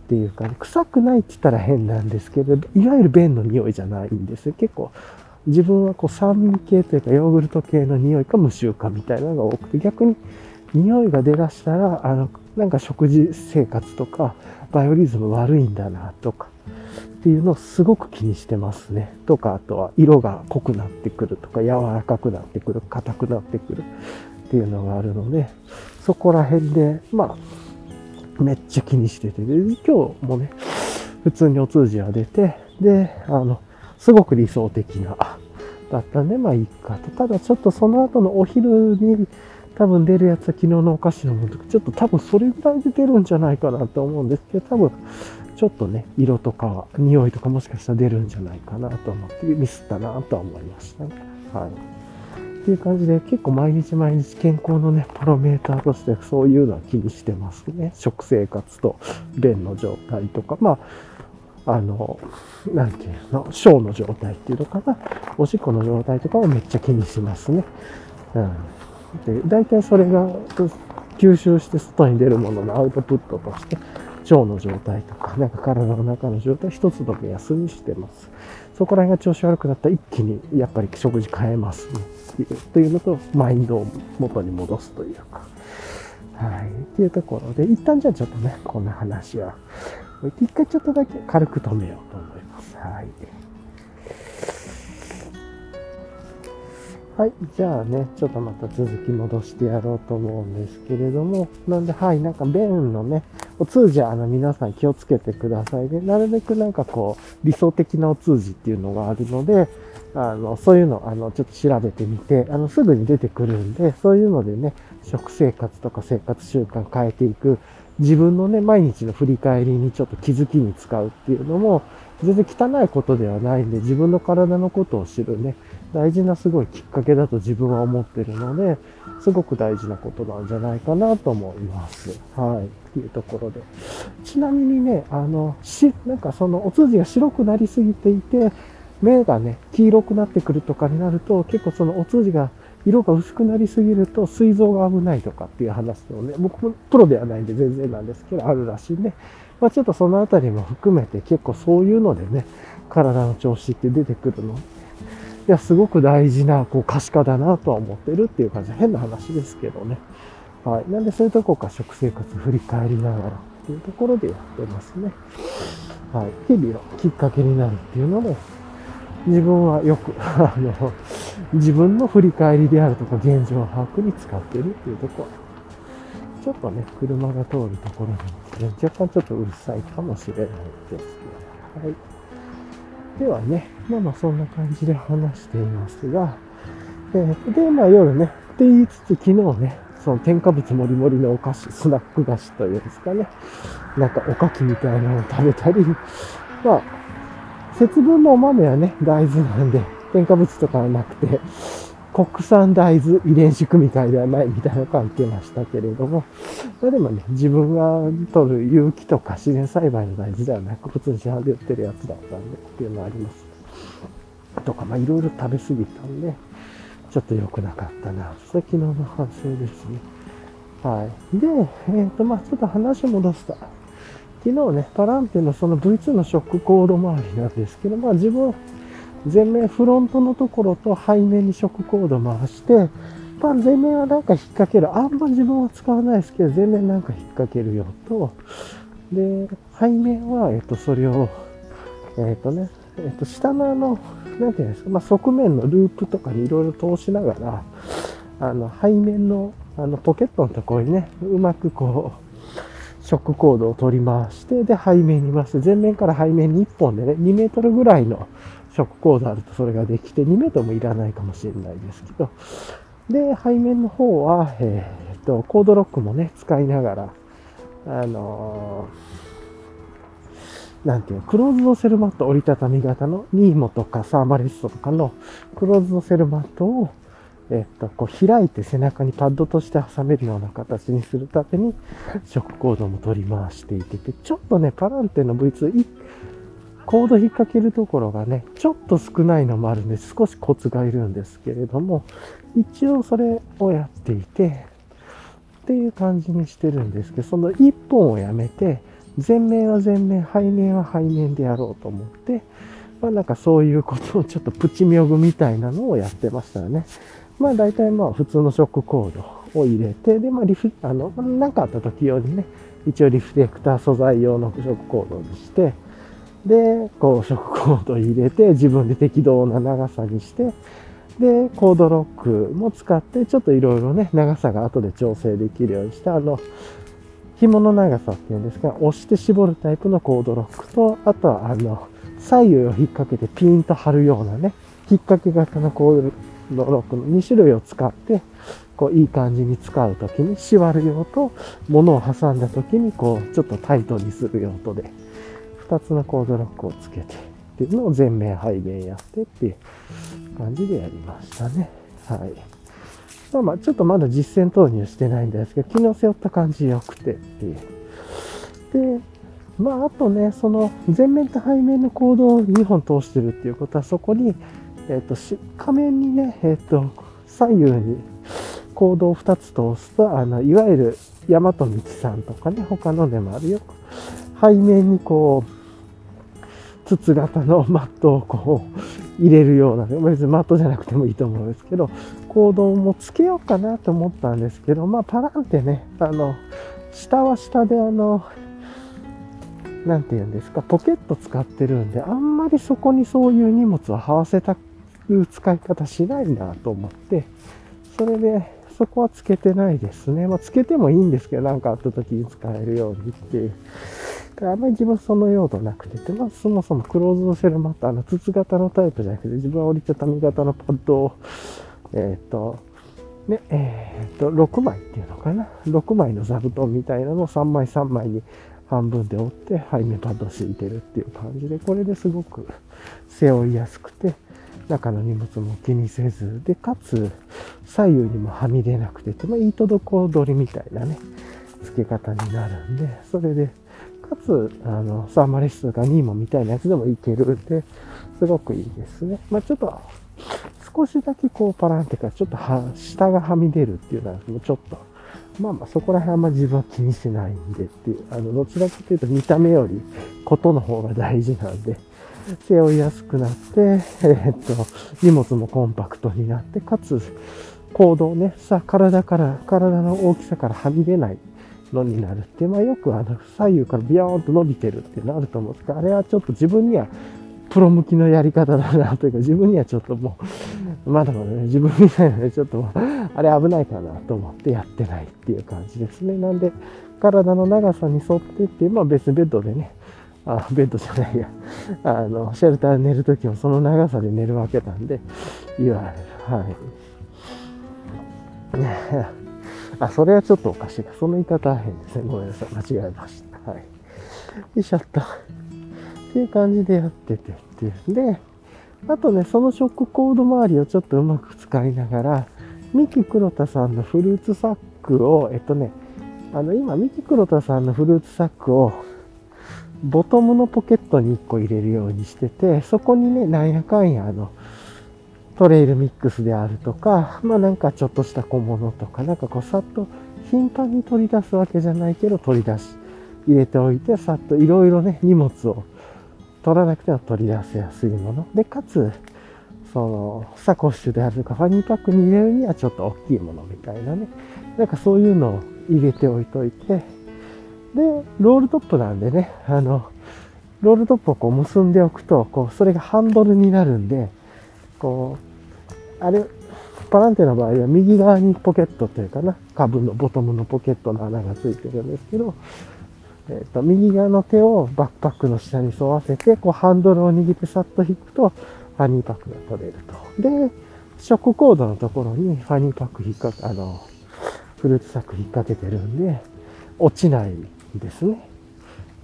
ていうか、ね、臭くないって言ったら変なんですけど、いわゆる便の匂いじゃないんですよ。結構、自分はこう酸味系というかヨーグルト系の匂いか無臭かみたいなのが多くて、逆に匂いが出だしたら、あの、なんか食事生活とか、バイオリズム悪いんだなとか、っていうのをすごく気にしてますね。とか、あとは色が濃くなってくるとか、柔らかくなってくる、硬くなってくるっていうのがあるので、そこら辺で、まあ、めっちゃ気にしてて、で今日もね、普通にお通じが出て、で、あの、すごく理想的な、だったんで、まあいいかと。ただちょっとその後のお昼に多分出るやつは昨日のお菓子のものとか、ちょっと多分それぐらいで出るんじゃないかなと思うんですけど、多分ちょっとね、色とか匂いとかもしかしたら出るんじゃないかなと思ってミスったなとは思いましたね。はい。っていう感じで結構毎日毎日健康のね、パロメーターとしてそういうのは気にしてますね。食生活と便の状態とか、まあ、あの、なんていうの、小の状態っていうのかな。おしっこの状態とかをめっちゃ気にしますね。うん。で、大体それが吸収して外に出るもののアウトプットとして、腸の状態とか、なんか体の中の状態、一つの目安にしてます。そこら辺が調子悪くなったら一気にやっぱり食事変えますね。というのと、マインドを元に戻すというか。はい。っていうところで、一旦じゃあちょっとね、こんな話は一回ちょっとだけ軽く止めようと思います。はい。はい。じゃあね、ちょっとまた続き戻してやろうと思うんですけれども、なんで、はい、なんか便のね、お通じはあの皆さん気をつけてくださいね。なるべくなんかこう、理想的なお通じっていうのがあるので、あの、そういうの、あの、ちょっと調べてみて、あの、すぐに出てくるんで、そういうのでね、食生活とか生活習慣変えていく、自分のね、毎日の振り返りにちょっと気づきに使うっていうのも、全然汚いことではないんで、自分の体のことを知るね、大事なすごいきっかけだと自分は思ってるので、すごく大事なことなんじゃないかなと思います。はい。っていうところで。ちなみにね、あの、し、なんかそのお通じが白くなりすぎていて、目がね、黄色くなってくるとかになると、結構そのお通じが色が薄くなりすぎると、膵臓が危ないとかっていう話をね、僕もプロではないんで全然なんですけど、あるらしいんで、まあちょっとそのあたりも含めて結構そういうのでね、体の調子って出てくるの。いや、すごく大事な、こう、可視化だなとは思ってるっていう感じ、変な話ですけどね。はい。なんで、そういうとこか食生活振り返りながらっていうところでやってますね。はい。日々のきっかけになるっていうので、自分はよく、*laughs* あの、自分の振り返りであるとか現状把握に使ってるっていうところ。ちょっとね、車が通るところで、ね、若干ちょっとうるさいかもしれないですけど。はい。ではね、まあまあそんな感じで話していますが、えー、で、まあ夜ね、って言いつつ昨日ね、その添加物もりもりのお菓子、スナック菓子というんですかね、なんかおかきみたいなのを食べたり、まあ、節分のお豆はね、大豆なんで、添加物とかはなくて、国産大豆遺伝子組み換えではないみたいなのを感じましたけれども、それでもね、自分が取る有機とか自然栽培の大豆ではなく、普通に市販で売ってるやつだったんでっていうのはあります。とか、まあいろいろ食べ過ぎたんで、ちょっと良くなかったな。それ昨日の反省ですね。はい。で、えっ、ー、と、まあちょっと話戻すと、昨日ね、パランテのその V2 のショックコード周りなんですけど、まあ自分、前面フロントのところと背面にショックコード回して、まあ前面はなんか引っ掛ける。あんま自分は使わないですけど、前面なんか引っ掛けるよと、で、背面は、えっと、それを、えっとね、えっと、下のあの、なんていうんですか、まあ、側面のループとかにいろいろ通しながら、あの、背面の、あの、ポケットのところにね、うまくこう、ショックコードを取り回して、で、背面に回して、前面から背面に1本でね、2メートルぐらいのショックコードあるとそれができて、2メートルもいらないかもしれないですけど、で、背面の方は、えー、っと、コードロックもね、使いながら、あのー、なんていうの、クローズドセルマット折りたたみ型のニーモとかサーマリストとかのクローズドセルマットを、えっと、こう開いて背中にパッドとして挟めるような形にするために、ショックコードも取り回していてて、ちょっとね、パランテの V2、コード引っ掛けるところがね、ちょっと少ないのもあるんで、少しコツがいるんですけれども、一応それをやっていて、っていう感じにしてるんですけど、その1本をやめて、前面は前面、背面は背面でやろうと思って、まあなんかそういうことをちょっとプチミョグみたいなのをやってましたよね。まあ大体まあ普通のショックコードを入れて、でまあリフ、あの、なんかあった時用にね、一応リフレクター素材用のショックコードにして、で、こう、ショックコード入れて、自分で適度な長さにして、で、コードロックも使って、ちょっといろいろね、長さが後で調整できるようにして、あの、紐の長さっていうんですが、押して絞るタイプのコードロックと、あとは、あの、左右を引っ掛けてピンと張るようなね、引っ掛け型のコードロックの2種類を使って、こう、いい感じに使うときに、縛る用と、物を挟んだときに、こう、ちょっとタイトにする用とで、2つのコードロックをつけてっていうのを前面背面やってっていう感じでやりましたね。はい。まあまあ、ちょっとまだ実践投入してないんですけど、昨日背負った感じ良くてっていう。で、まあ、あとね、その前面と背面のコードを2本通してるっていうことは、そこに、えっ、ー、と、仮面にね、えっ、ー、と、左右にコードを2つ通すと、あの、いわゆる大和道さんとかね、他のでもあるよ。背面にこう、筒型の *laughs* マットをこう入れるような、別にマットじゃなくてもいいと思うんですけど、コードもつけようかなと思ったんですけど、まあパランってね、あの、下は下であの、なんて言うんですか、ポケット使ってるんで、あんまりそこにそういう荷物を這わせたく使い方しないなと思って、それで、そこはつけてないですね。まあ、つけてもいいんですけど、なんかあった時に使えるようにっていうあんまり自分その用途なくて、まあ、そもそもクローズドシェルマット、あの、筒型のタイプじゃなくて、自分は折りたたみ型のパッドを、えっ、ー、と、ね、えっ、ー、と、6枚っていうのかな？6枚の座布団みたいなのを3枚3枚に半分で折って、背面パッドを敷いてるっていう感じで、これですごく背負いやすくて、中の荷物も気にせず、で、かつ、左右にもはみ出なくて、まあ、いいとどこ取りみたいなね、付け方になるんで、それで、かつ、あの、サーマレスとかニーモみたいなやつでもいけるんで、すごくいいですね。まあちょっと、少しだけこうパランってか、ちょっとは、下がはみ出るっていうのは、もうちょっと、まあまあそこら辺はあんま自分は気にしないんでっていう、あの、どちらかというと見た目より、ことの方が大事なんで、背負いやすくなって、えー、っと、荷物もコンパクトになって、かつ、行動ね、さ、体から、体の大きさからはみ出ないのになるって、まあよくあの左右からビヨーンと伸びてるっていうのあると思うんですけど、あれはちょっと自分にはプロ向きのやり方だなというか、自分にはちょっともう、まだまだね、自分みたいなね、ちょっとあれ危ないかなと思ってやってないっていう感じですね。なんで、体の長さに沿ってって、まあ別にベッドでね、あ、ベッドじゃないや、あの、シェルター寝るときもその長さで寝るわけなんで、いわゆる、はいね。*laughs* あ、それはちょっとおかしいか。その言い方は変ですね。ごめんなさい。間違えました。はい。よいしょっと。っていう感じでやっててっていう。で、あとね、そのショックコード周りをちょっとうまく使いながら、ミキ黒田さんのフルーツサックを、えっとね、あの、今、ミキ黒田さんのフルーツサックを、ボトムのポケットに1個入れるようにしてて、そこにね、なんやかんや、あの、トレイルミックスであるとか、まあなんかちょっとした小物とか、なんかこうさっと頻繁に取り出すわけじゃないけど取り出し、入れておいて、さっといろいろね、荷物を取らなくても取り出せやすいもの。で、かつ、その、サコッシュであるとか、ファニーパックに入れるにはちょっと大きいものみたいなね。なんかそういうのを入れておいといて、で、ロールトップなんでね、あの、ロールトップをこう結んでおくと、こう、それがハンドルになるんで、こう、あれ、パランテの場合は右側にポケットというかな、下部のボトムのポケットの穴がついてるんですけど、えっ、と、右側の手をバックパックの下に沿わせて、こうハンドルを握ってさっと引くと、ファニーパックが取れると。で、ショックコードのところにファニーパック引っかあの、フルーツサック引っ掛けてるんで、落ちないですね。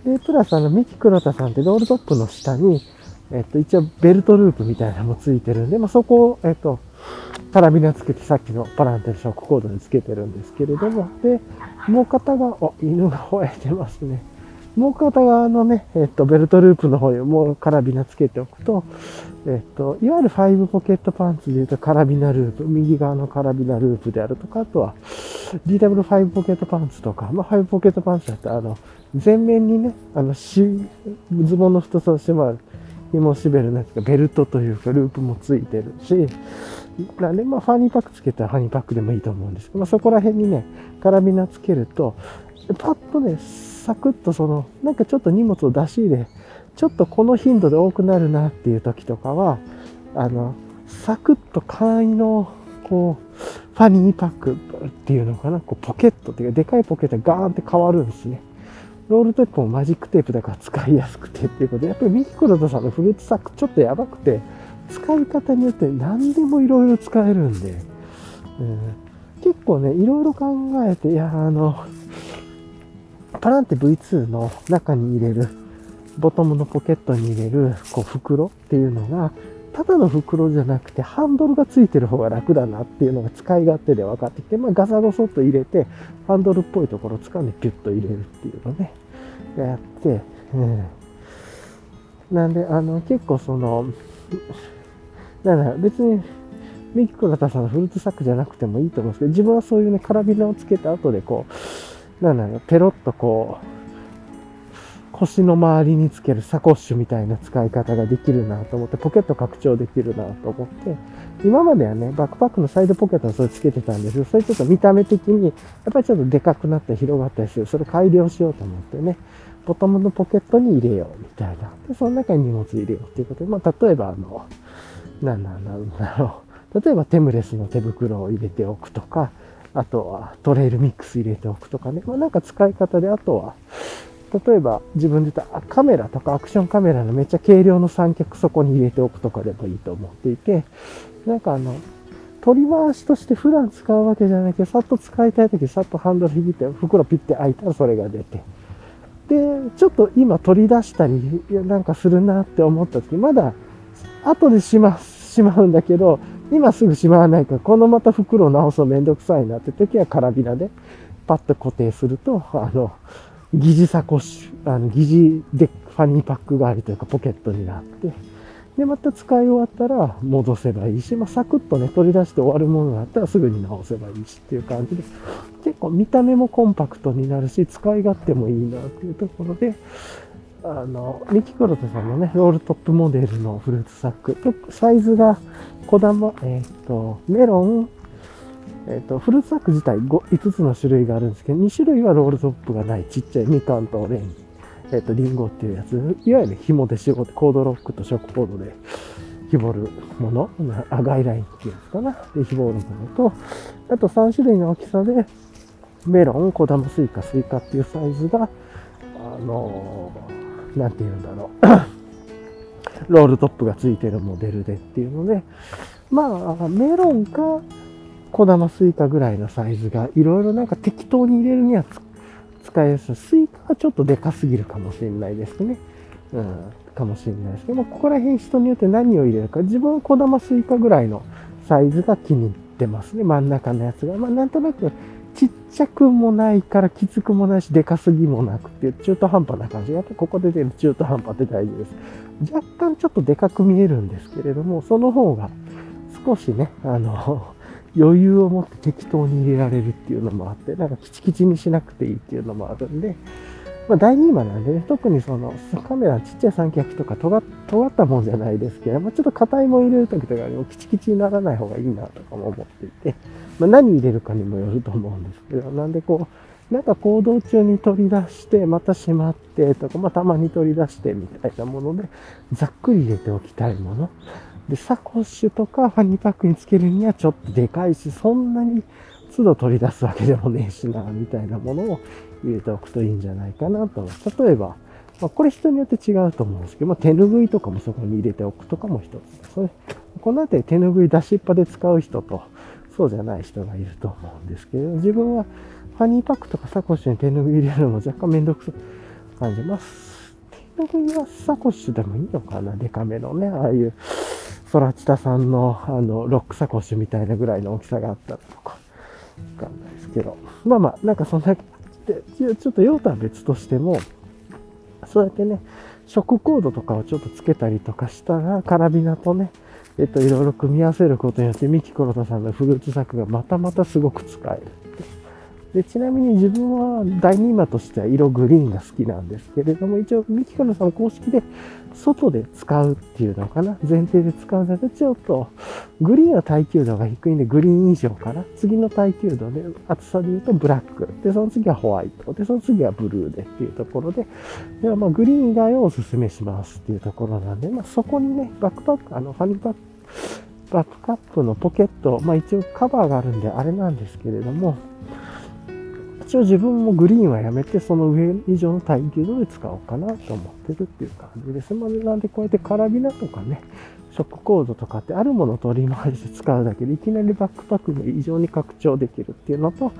で、プラスあの、ミキ黒田さんってロールトップの下に、えっと、一応ベルトループみたいなのもついてるんで、まあ、そこを、えっと、カラビナつけてさっきのパランテルショックコードにつけてるんですけれども、で、もう片側、お、犬が吠えてますね。もう片側のね、えっと、ベルトループの方にもうカラビナつけておくと、えっと、いわゆる5ポケットパンツで言うとカラビナループ、右側のカラビナループであるとか、あとは DW5 ポケットパンツとか、まあ5ポケットパンツだとあの、前面にね、あの、し、ズボンの太さをしてもらう、紐を締めるやつがベルトというかループもついてるし、なんで、まあ、ファニーパックつけたらファニーパックでもいいと思うんですけど、まあ、そこら辺にね、カラビナつけると、パッとね、サクッとその、なんかちょっと荷物を出し入れ、ちょっとこの頻度で多くなるなっていう時とかは、あの、サクッと簡易の、こう、ファニーパックっていうのかな、こうポケットっていうか、でかいポケットがガーンって変わるんですね。ロールテープもマジックテープだから使いやすくてっていうことで、やっぱりミキクロドさんのフルーツサックちょっとやばくて、使い方によって何でもいろいろ使えるんで、うん、結構ね、いろいろ考えて、いや、あの、パランテ V2 の中に入れる、ボトムのポケットに入れる、こう、袋っていうのが、ただの袋じゃなくて、ハンドルがついてる方が楽だなっていうのが使い勝手で分かってきて、まあ、ガサゴソっと入れて、ハンドルっぽいところを掴んでピュッと入れるっていうのね、やって、うん。なんで、あの、結構その、なんだ別に、ミキコラタさんのフルーツサックじゃなくてもいいと思うんですけど、自分はそういうね、カラビナをつけた後でこう、なんだろう、ペロッとこう、腰の周りにつけるサコッシュみたいな使い方ができるなと思って、ポケット拡張できるなと思って、今まではね、バックパックのサイドポケットはそれつけてたんですけど、それちょっと見た目的に、やっぱりちょっとでかくなったり広がったりする。それ改良しようと思ってね、ボトムのポケットに入れようみたいな。で、その中に荷物入れようっていうことで、まあ、例えばあの、なんなんなんだろう。例えばテムレスの手袋を入れておくとか、あとはトレイルミックス入れておくとかね。まあ、なんか使い方で、あとは、例えば自分で言ったカメラとかアクションカメラのめっちゃ軽量の三脚そこに入れておくとかでもいいと思っていて、なんかあの、取り回しとして普段使うわけじゃないけど、さっと使いたいとき、さっとハンドル引いて、袋ピッて開いたらそれが出て。で、ちょっと今取り出したり、なんかするなって思ったとき、まだ後でしま、しまうんだけど、今すぐしまわないから、このまた袋を直すのめんどくさいなって時はカラビナでパッと固定すると、あの、疑似サコッシュ、あの、疑似でファニーパック代わりというかポケットになって、で、また使い終わったら戻せばいいし、まあ、サクッとね、取り出して終わるものがあったらすぐに直せばいいしっていう感じで、結構見た目もコンパクトになるし、使い勝手もいいなっていうところで、あの、ミキクロトさんのね、ロールトップモデルのフルーツサック、サイズが、小玉、えっ、ー、と、メロン、えっ、ー、と、フルーツサック自体 5, 5つの種類があるんですけど、2種類はロールトップがないちっちゃいみかんとオレンジ、えっ、ー、と、リンゴっていうやつ、いわゆる紐で絞って、コードロックとショックコードで絞るもの、あ、ガイラインっていうやつかな。で、絞るものと、あと3種類の大きさで、メロン、小玉スイカ、スイカっていうサイズが、あのなんて言うんだろうロールトップがついてるモデルでっていうので、まあ、メロンか、小玉スイカぐらいのサイズが、いろいろなんか適当に入れるには使いやすい。スイカはちょっとでかすぎるかもしれないですね。うん、かもしれないですけど、ここら辺人によって何を入れるか、自分は小玉スイカぐらいのサイズが気に入ってますね。真ん中のやつが。まあ、なんとなく、ちっちゃくもないからきつくもないし、でかすぎもなくっていう、中途半端な感じ。やっぱここで出る中途半端って大事です。若干ちょっとでかく見えるんですけれども、その方が少しね、あの、*laughs* 余裕を持って適当に入れられるっていうのもあって、なんかキチキチにしなくていいっていうのもあるんで、まあ第2話なんでね、特にそのカメラちっちゃい三脚とか尖ったもんじゃないですけど、まあ、ちょっと硬いもん入れるときとかにもキチキチにならない方がいいなとかも思っていて、まあ、何入れるかにもよると思うんですけど、なんでこう、なんか行動中に取り出して、またしまってとか、まあたまに取り出してみたいなもので、ざっくり入れておきたいもの。で、サコッシュとかファニーパックにつけるにはちょっとでかいし、そんなに都度取り出すわけでもねえしな、みたいなものを入れておくといいんじゃないかなと。例えば、まあ、これ人によって違うと思うんですけど、まあ、手ぬぐいとかもそこに入れておくとかも一つ。それこのあたり手ぬぐい出しっぱで使う人と、そうじゃない人がいると思うんですけど、自分はファニーパックとかサコッシュに手ぬぐい入れるのも若干めんどくさく感じます。手ぬぐいはサコッシュでもいいのかなデカめのね、ああいうソラチタさんのあのロックサコッシュみたいなぐらいの大きさがあったらとか、わかんないですけど。まあまあ、なんかそんな、ちょっと用途は別としても、そうやってね、食コードとかをちょっとつけたりとかしたら、カラビナとね、えっと、いろいろ組み合わせることによって、ミキコロタさんのフルーツ作がまたまたすごく使える。でちなみに自分は第2馬としては色グリーンが好きなんですけれども、一応ミキコロさん公式で外で使うっていうのかな前提で使うんだけど、ちょっとグリーンは耐久度が低いんで、グリーン以上かな次の耐久度で、厚さで言うとブラック。で、その次はホワイト。で、その次はブルーでっていうところで、ではまあグリーン以外をお勧めしますっていうところなんで、まあそこにね、バックパック、あの、ファニーパック、バックパックのポケット、まあ一応カバーがあるんであれなんですけれども、一応自分もグリーンはやめて、その上以上の耐久度で使おうかなと思ってるっていう感じです。まあ、なんでこうやってカラビナとかね、ショックコードとかってあるものを取り回して使うだけでいきなりバックパックが異常に拡張できるっていうのと、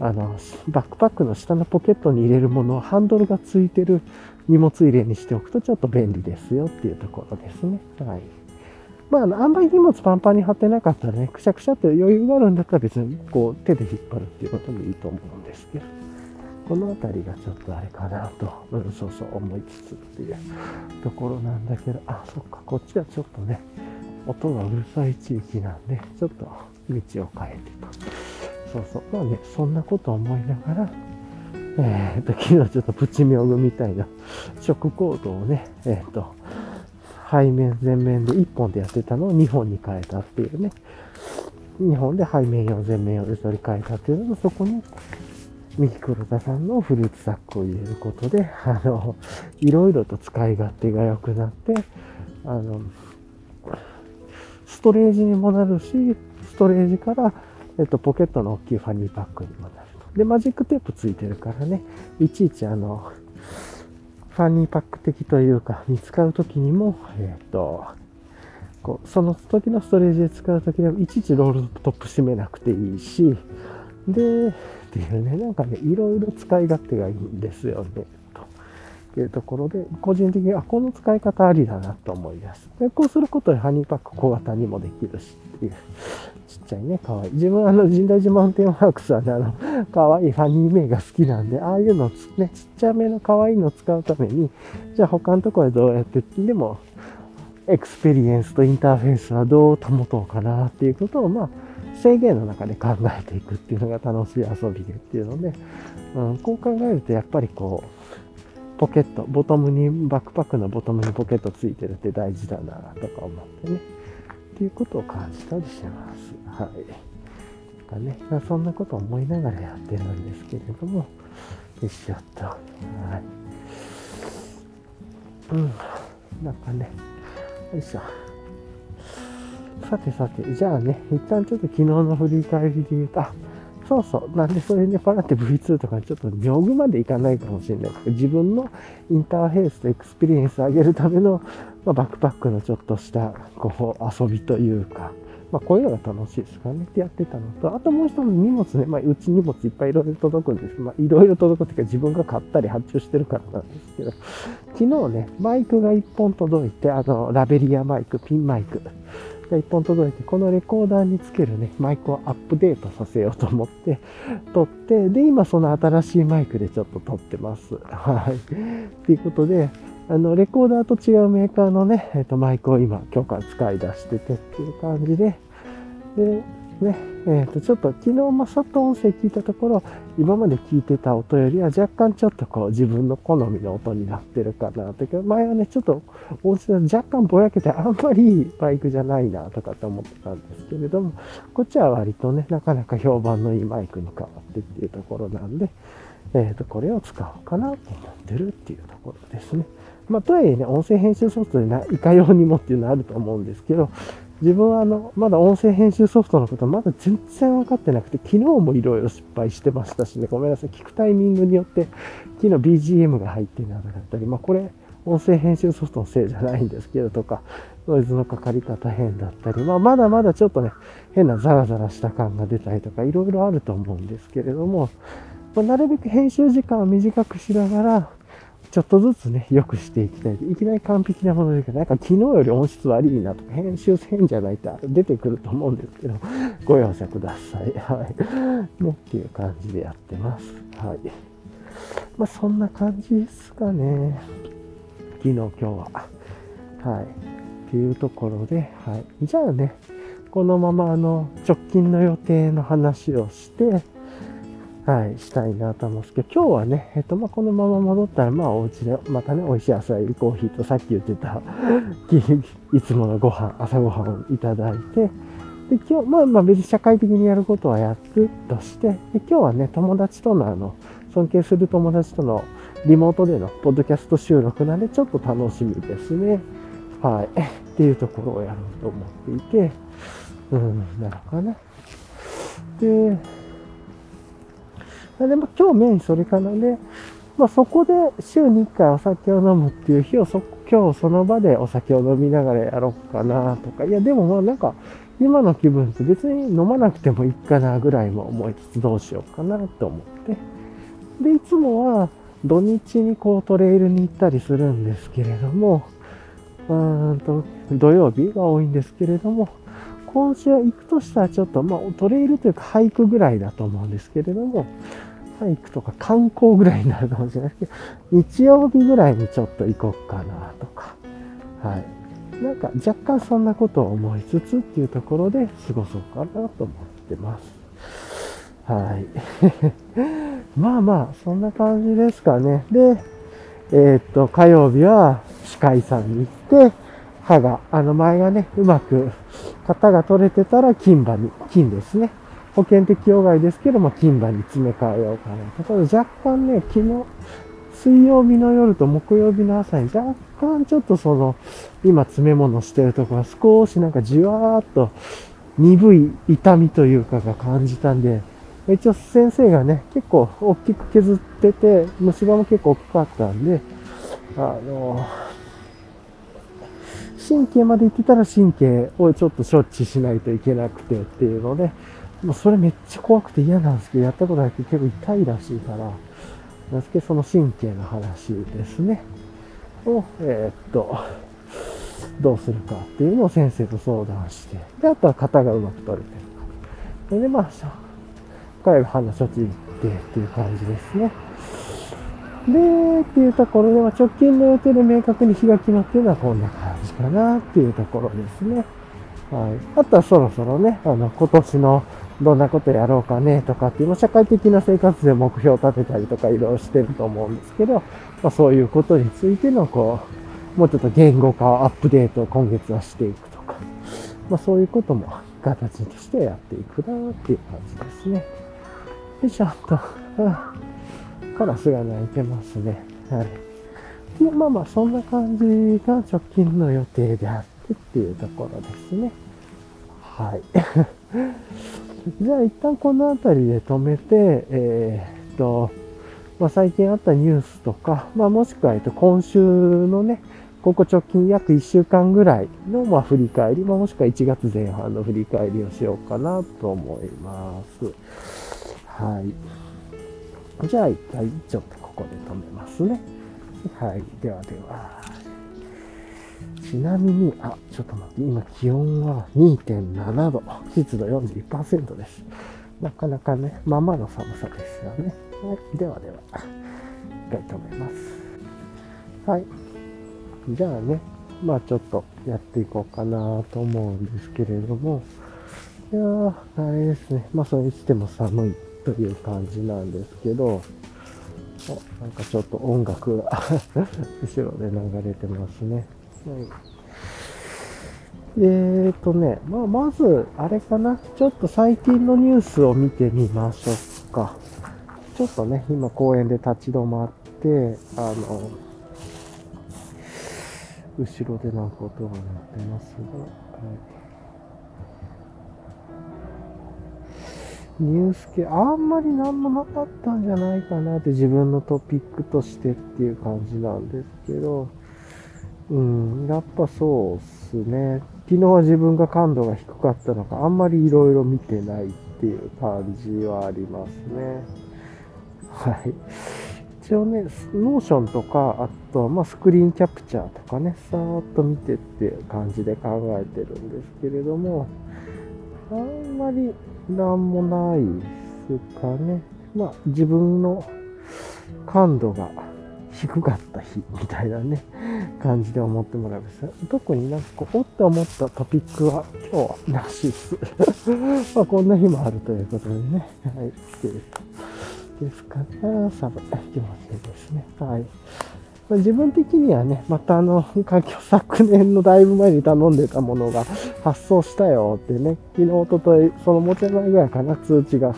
あの、バックパックの下のポケットに入れるものをハンドルがついてる荷物入れにしておくとちょっと便利ですよっていうところですね。はい。まあ、あんまり荷物パンパンに貼ってなかったらね、くしゃくしゃって余裕があるんだったら別にこう手で引っ張るっていうこともいいと思うんですけど、この辺りがちょっとあれかなと、うん、そうそう思いつつっていうところなんだけど、あ、そっか、こっちはちょっとね、音がうるさい地域なんで、ちょっと道を変えてと。そうそう。まあね、そんなこと思いながら、えー、っと、昨日ちょっとプチミョグみたいな食コードをね、えー、っと、背面、前面で1本でやってたのを2本に変えたっていうね。2本で背面用、前面用で取り替えたっていうのと、そこに、ミキクロタさんのフルーツサックを入れることで、あの、いろいろと使い勝手が良くなって、あの、ストレージにもなるし、ストレージから、えっと、ポケットの大きいファニーパックにもなると。で、マジックテープついてるからね、いちいちあの、ファニーパック的というか、に使うときにも、えっ、ー、と、こう、その時のストレージで使うときでも、いちいちロールトップ閉めなくていいし、で、っていうね、なんかね、いろいろ使い勝手がいいんですよね、というところで、個人的に、あ、この使い方ありだなと思います。で、こうすることでファニーパック小型にもできるしっていう。ちっちゃいね、かわいい。自分あの、深大寺マウンテンワークスはね、あの、かわいいファニーメイが好きなんで、ああいうのね、ちっちゃめのかわいいのを使うために、じゃあ他のところでどうやって、でも、エクスペリエンスとインターフェースはどう保とうかなっていうことを、まあ、制限の中で考えていくっていうのが楽しい遊びでっていうので、うん、こう考えるとやっぱりこう、ポケット、ボトムに、バックパックのボトムにポケットついてるって大事だなとか思ってね。っていうことを感じたりします。はい。かね、そんなこと思いながらやってるんですけれども、よいしょっと。はい。うん。なんかね、よいしょ。さてさて、じゃあね、一旦ちょっと昨日の振り返りで言うと、そうそう。なんでそれでパラって V2 とかちょっと妙具までいかないかもしれない。ですけど、自分のインターフェースとエクスペリエンス上げるためのまあ、バックパックのちょっとしたこう遊びというか、まあ、こういうのが楽しいですかね。ってやってたのと、あともう一つ荷物ね、まあ、うち荷物いっぱいいろいろ届くんです。まあ、いろいろ届くっていうか自分が買ったり発注してるからなんですけど、昨日ね、マイクが1本届いて、あの、ラベリアマイク、ピンマイク。が1本届いて、このレコーダーにつけるね、マイクをアップデートさせようと思って、撮って、で、今その新しいマイクでちょっと撮ってます。はい。っていうことで、あの、レコーダーと違うメーカーのね、えっ、と、マイクを今、今日から使い出しててっていう感じで、で、ね、えっ、と、ちょっと昨日、まさっと音声聞いたところ、今まで聞いてた音よりは若干ちょっとこう自分の好みの音になってるかなって、前はね、ちょっと音声若干ぼやけてあんまりいいマイクじゃないなとかって思ってたんですけれども、こっちは割とね、なかなか評判のいいマイクに変わってっていうところなんで、えっ、ー、と、これを使おうかなと思ってるっていうところですね。まあ、とはいえね、音声編集ソフトでないかようにもっていうのはあると思うんですけど、自分はあの、まだ音声編集ソフトのことまだ全然分かってなくて、昨日もいろいろ失敗してましたしね、ごめんなさい。聞くタイミングによって、昨日 BGM が入ってなかったり、まあこれ、音声編集ソフトのせいじゃないんですけどとか、ノイズのかかり方変だったり、まあまだまだちょっとね、変なザラザラした感が出たりとか、いろいろあると思うんですけれども、まあ、なるべく編集時間を短くしながら、ちょっとずつね、良くしていきたい。いきなり完璧なものでなんか昨日より音質悪いなとか、編集変じゃないと出てくると思うんですけど、ご容赦ください。はい。ね、っていう感じでやってます。はい。まあ、そんな感じですかね。昨日、今日は。はい。っていうところで、はい。じゃあね、このままあの、直近の予定の話をして、はい、したいなと思うんですけど、今日はね、えっと、まあ、このまま戻ったら、まあ、お家で、またね、美味しい朝入りコーヒーと、さっき言ってた *laughs* いつものご飯、朝ごはんをいただいて、で、今日、まあ、まあ、別に社会的にやることはやるとして、で今日はね、友達とのあの、尊敬する友達とのリモートでのポッドキャスト収録なんで、ちょっと楽しみですね。はい。*laughs* っていうところをやろうと思っていて、うん、なのかな。で、で、まあ、今日メインそれかなで、まあ、そこで週に1回お酒を飲むっていう日をそ、今日その場でお酒を飲みながらやろうかなとか、いや、でもまあなんか、今の気分って別に飲まなくてもいいかなぐらいも思いつつどうしようかなと思って。で、いつもは土日にこうトレイルに行ったりするんですけれども、うーんと、土曜日が多いんですけれども、今週は行くとしたらちょっと、まあ、トレイルというか俳句ぐらいだと思うんですけれども、俳句とか観光ぐらいになるかもしれないですけど、日曜日ぐらいにちょっと行こうかなとか、はい。なんか若干そんなことを思いつつっていうところで過ごそうかなと思ってます。はい。*laughs* まあまあ、そんな感じですかね。で、えー、っと、火曜日は歯科医さんに行って、歯が、あの前がね、うまく型が取れてたら金歯に、金ですね。保険適用外ですけども、金歯に詰め替えようかなと。ただ若干ね、昨日、水曜日の夜と木曜日の朝に若干ちょっとその、今詰め物してるところ少しなんかじわーっと鈍い痛みというかが感じたんで、一応先生がね、結構大きく削ってて、虫歯も結構大きかったんで、あの、神経まで行ってたら神経をちょっと処置しないといけなくてっていうので、もうそれめっちゃ怖くて嫌なんですけど、やったことなくて結構痛いらしいから、なんですけ、その神経の話ですね。を、えー、っと、どうするかっていうのを先生と相談して、で、あとは型がうまく取れてるか。で、まあ、帰る歯の処置行ってっていう感じですね。で、っていうところで、まあ、直近の予定で明確に日が決まってるのはこんな感じかなっていうところですね。はい。あとはそろそろね、あの、今年のどんなことやろうかねとかっていう、社会的な生活で目標を立てたりとかいろいろしてると思うんですけど、まあ、そういうことについての、こう、もうちょっと言語化、アップデートを今月はしていくとか、まあそういうことも形としてやっていくなっていう感じですね。で、ちゃんと、カラスが鳴いてますね。はい。で、まあまあ、そんな感じが直近の予定であってっていうところですね。はい。*laughs* じゃあ一旦この辺りで止めて、えー、っと、まあ、最近あったニュースとか、まあ、もしくは、えっと、今週のね、ここ直近約1週間ぐらいの、まあ、振り返り、まあ、もしくは1月前半の振り返りをしようかなと思います。はい。じゃあ一回ちょっとここで止めますね。はい。ではでは。ちなみに、あ、ちょっと待って、今気温は2.7度、湿度41%です。なかなかね、ままの寒さですよね。はい。ではでは、一回止めます。はい。じゃあね、まあちょっとやっていこうかなと思うんですけれども、いやー、あれですね。まあそれにしても寒いという感じなんですけど、なんかちょっと音楽が *laughs* 後ろで流れてますね。はい、えーとね、まあ、まず、あれかな。ちょっと最近のニュースを見てみましょうか。ちょっとね、今公園で立ち止まって、あの、後ろでなんか音が鳴ってますが、はいニュース系、あんまり何もなかったんじゃないかなって自分のトピックとしてっていう感じなんですけど、うん、やっぱそうっすね。昨日は自分が感度が低かったのか、あんまり色々見てないっていう感じはありますね。はい。一応ね、 Notion とか、あと、まあ、スクリーンキャプチャーとかね、さーっと見てっていう感じで考えてるんですけれども、あんまりなんもないですかね。まあ、自分の感度が低かった日みたいなね、*laughs* 感じで思ってもらいました。特になんかこう、おって思ったトピックは今日はなしです。*laughs* まあ、こんな日もあるということでね。はい。ですかね。サブ、気持ちいいですね。はい。ま自分的にはね、またあの、昨年のだいぶ前に頼んでたものが発送したよってね、昨日、おととい、その持ち前ぐらいかな、通知が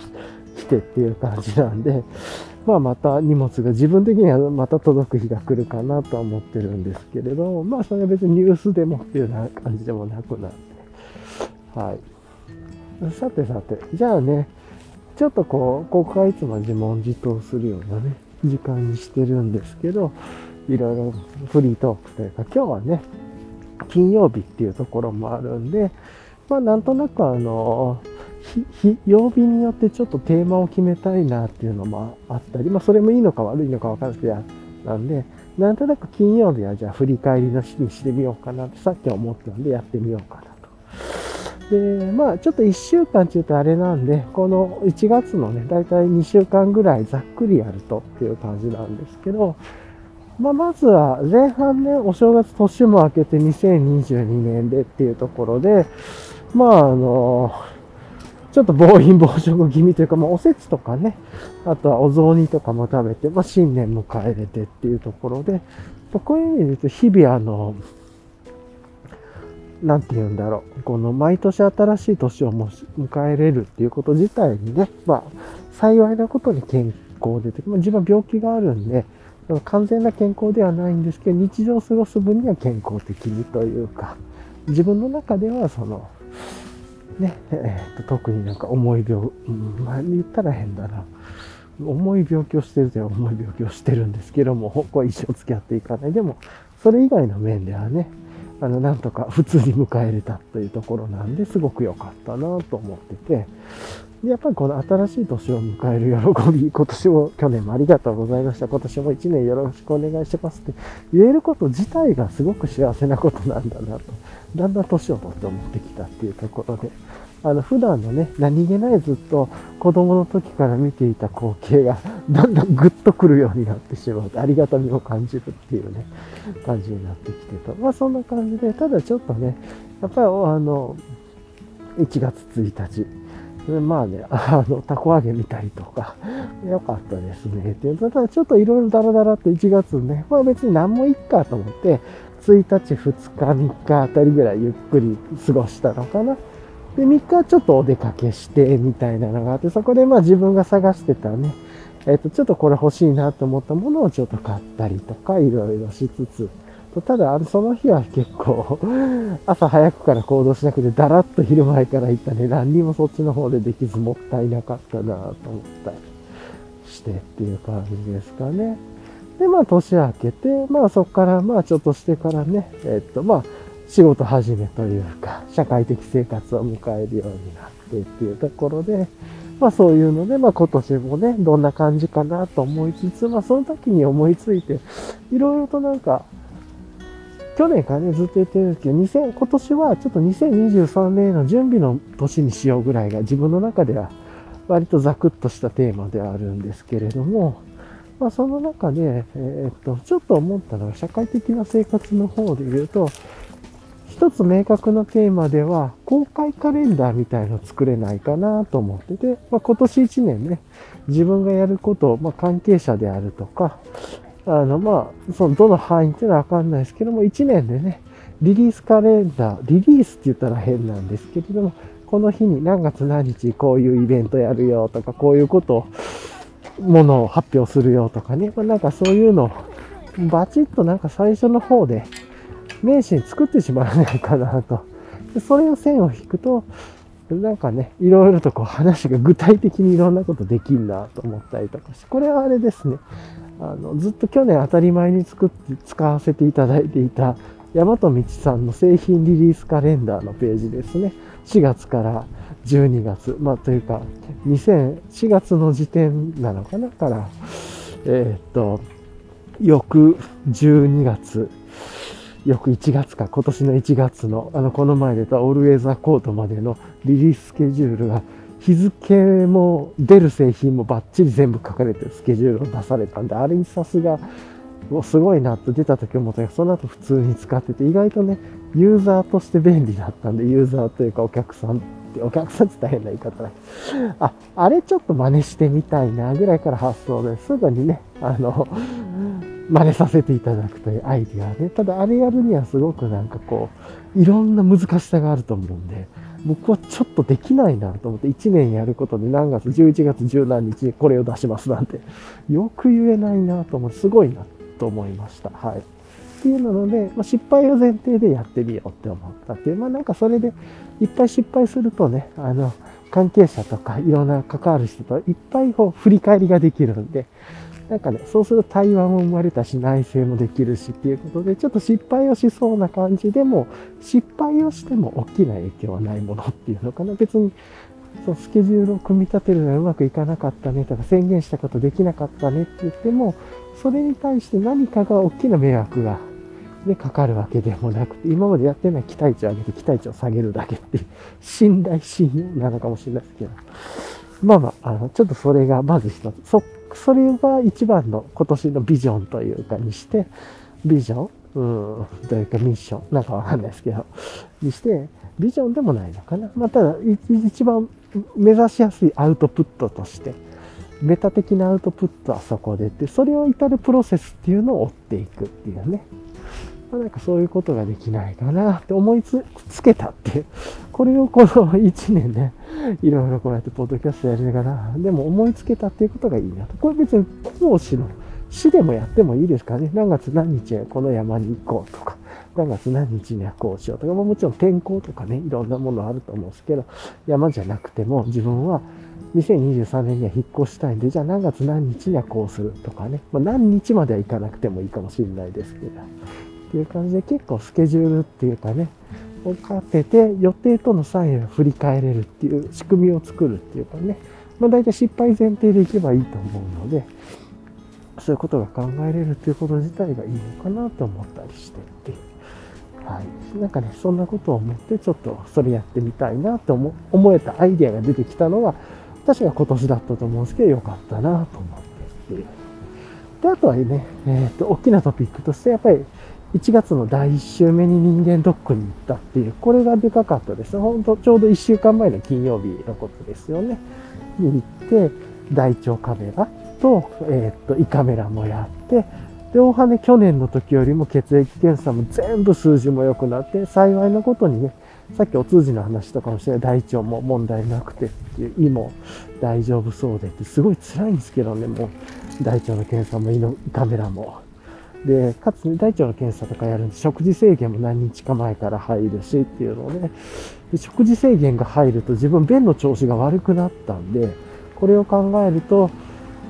来てっていう感じなんで、*laughs* まあまた荷物が自分的にはまた届く日が来るかなとは思ってるんですけれど、まあそれは別にニュースでもっていうような感じでもなくなって、はい。さてさて、じゃあね、ちょっとこう、ここはいつも自問自答するようなね、時間にしてるんですけど、いろいろフリートークというか、今日はね、金曜日っていうところもあるんで、まあなんとなくあの、日曜日によってちょっとテーマを決めたいなっていうのもあったり、まあそれもいいのか悪いのか分からないけど、なんで、なんとなく金曜日はじゃあ振り返りの日にしてみようかなってさっき思ったんでやってみようかなと。で、まあちょっと1週間って言うとあれなんで、この1月のね、だいたい2週間ぐらいざっくりやるとっていう感じなんですけど、まあ、まずは前半ね、お正月年も明けて2022年でっていうところで、まああの、ちょっと暴飲暴食気味というか、まあおせちとかね、あとはお雑煮とかも食べて、まあ新年迎えれてっていうところで、こういう意味で言うと日々あの、なんて言うんだろう。この毎年新しい年を迎えれるっていうこと自体にね、まあ幸いなことに健康で、まあ、自分は病気があるんで、完全な健康ではないんですけど、日常を過ごす分には健康的にというか、自分の中ではその、ね、えー、と特になんか重い病、うん、まあ言ったら変だな。重い病気をしてるという重い病気をしてるんですけども、ここは一生付き合っていかない。でも、それ以外の面ではね、あの、なんとか普通に迎えれたというところなんで、すごく良かったなと思ってて、でやっぱりこの新しい年を迎える喜び、今年も、去年もありがとうございました。今年も1年よろしくお願いしますって言えること自体がすごく幸せなことなんだなと、だんだん年を取って思ってきたっていうところで、あの、普段のね、何気ないずっと子供の時から見ていた光景が、だんだんグッとくるようになってしまう。ありがたみを感じるっていうね、感じになってきてと。まあそんな感じで、ただちょっとね、やっぱりあの、1月1日、まあね、*laughs* あの、たこ揚げ見たりとか、*laughs* よかったですね。っていうただちょっといろいろダラダラって1月ね、まあ別に何もいっかと思って、1日、2日、3日あたりぐらいゆっくり過ごしたのかな。で、3日ちょっとお出かけして、みたいなのがあって、そこでまあ自分が探してたね、えっ、と、ちょっとこれ欲しいなと思ったものをちょっと買ったりとか、いろいろしつつ、ただ、その日は結構、*laughs* 朝早くから行動しなくて、だらっと昼前から行ったね、何にもそっちの方でできずもったいなかったなと思ったりしてっていう感じですかね。で、まあ、年明けて、まあ、そこから、まあ、ちょっとしてからね、えっと、まあ、仕事始めというか、社会的生活を迎えるようになってっていうところで、まあそういうので、まあ今年もね、どんな感じかなと思いつつ、まあその時に思いついて、いろいろとなんか、去年からね、ずっと言ってるんですけど、2000、今年はちょっと2023年の準備の年にしようぐらいが自分の中では割とザクッとしたテーマではあるんですけれども、まあその中で、えー、っと、ちょっと思ったのは社会的な生活の方で言うと、一つ明確なテーマでは、公開カレンダーみたいの作れないかなと思ってて、まあ、今年1年ね、自分がやることを、まあ、関係者であるとか、あの、まあ、その、どの範囲っていうのはわかんないですけども、1年でね、リリースカレンダー、リリースって言ったら変なんですけれども、この日に何月何日こういうイベントやるよとか、こういうことを、ものを発表するよとかね、まあ、なんかそういうのを、バチッとなんか最初の方で、名刺に作ってしまわないかなと。でそれを線を引くと、なんかね、いろいろとこう話が具体的にいろんなことできんなと思ったりとかして、これはあれですね、あの、ずっと去年当たり前に作って使わせていただいていた、大和道さんの製品リリースカレンダーのページですね。4月から12月、まあというか、2004月の時点なのかなから、えー、っと、翌12月、翌1月か、今年の1月の、あの、この前出たオールウェザーコートまでのリリーススケジュールが、日付も出る製品もバッチリ全部書かれてスケジュールを出されたんで、あれにさすが、すごいなと出た時思ったけど、その後普通に使ってて、意外とね、ユーザーとして便利だったんで、ユーザーというかお客さんって、お客さんって大変な言い方だあ、あれちょっと真似してみたいなぐらいから発想ですぐにね、あの、真似させていただくというアイディアね。ただあれやるにはすごくなんかこう、いろんな難しさがあると思うんで、僕はちょっとできないなと思って、1年やることで何月、11月10何日にこれを出しますなんて、よく言えないなと思って、すごいなと思いました。はい。っていうので、まあ、失敗を前提でやってみようって思ったっていう、まあなんかそれでいっぱい失敗するとね、あの、関係者とかいろんな関わる人といっぱいこう振り返りができるんで、なんかね、そうすると対話も生まれたし、内省もできるしっていうことで、ちょっと失敗をしそうな感じでも、失敗をしても大きな影響はないものっていうのかな。別に、そう、スケジュールを組み立てるのがうまくいかなかったねとか、宣言したことできなかったねって言っても、それに対して何かが大きな迷惑が、ね、かかるわけでもなくて、今までやってない期待値を上げて期待値を下げるだけっていう、信頼信用なのかもしれないですけど。まあまあ、あの、ちょっとそれがまず一つ。それが一番の今年のビジョンというかにして、ビジョン？うん、というかミッション？なんかわかんないですけど、にして、ビジョンでもないのかな？まあ、ただ、一番目指しやすいアウトプットとして、メタ的なアウトプットはそこでって、それを至るプロセスっていうのを追っていくっていうね。まあ、なんかそういうことができないかなって思いつけたっていう。これをこの1年ね、いろいろこうやってポッドキャストやりながら、でも思いつけたっていうことがいいなと。これ別に講師の市でもやってもいいですかね。何月何日この山に行こうとか、何月何日にはこうしようとか、ま、もちろん天候とかね、いろんなものあると思うんですけど、山じゃなくても自分は2023年には引っ越したいんで、じゃあ何月何日にはこうするとかね。まあ、何日までは行かなくてもいいかもしれないですけど。っていう感じで結構スケジュールっていうかね、をかけて予定とのサインを振り返れるっていう仕組みを作るっていうかね、まあ大体失敗前提でいけばいいと思うので、そういうことが考えれるっていうこと自体がいいのかなと思ったりしてて。はい。なんかね、そんなことを思ってちょっとそれやってみたいなと思思えたアイデアが出てきたのは、確か今年だったと思うんですけど、よかったなと思ってって。で、あとはね、えっ、ー、と、大きなトピックとして、やっぱり1月の第1週目に人間ドックに行ったっていう、これがでかかったです。本当ちょうど1週間前の金曜日のことですよね。に行って、大腸カメラと、えー、っと、胃カメラもやって、で、大羽去年の時よりも血液検査も全部数字も良くなって、幸いなことにね、さっきお通じの話とかもして、大腸も問題なくてっていう、胃も大丈夫そうでって、すごい辛いんですけどね、もう、大腸の検査も胃のカメラも。で、かつ、ね大腸の検査とかやるんで、食事制限も何日か前から入るしっていうので、で食事制限が入ると自分便の調子が悪くなったんで、これを考えると、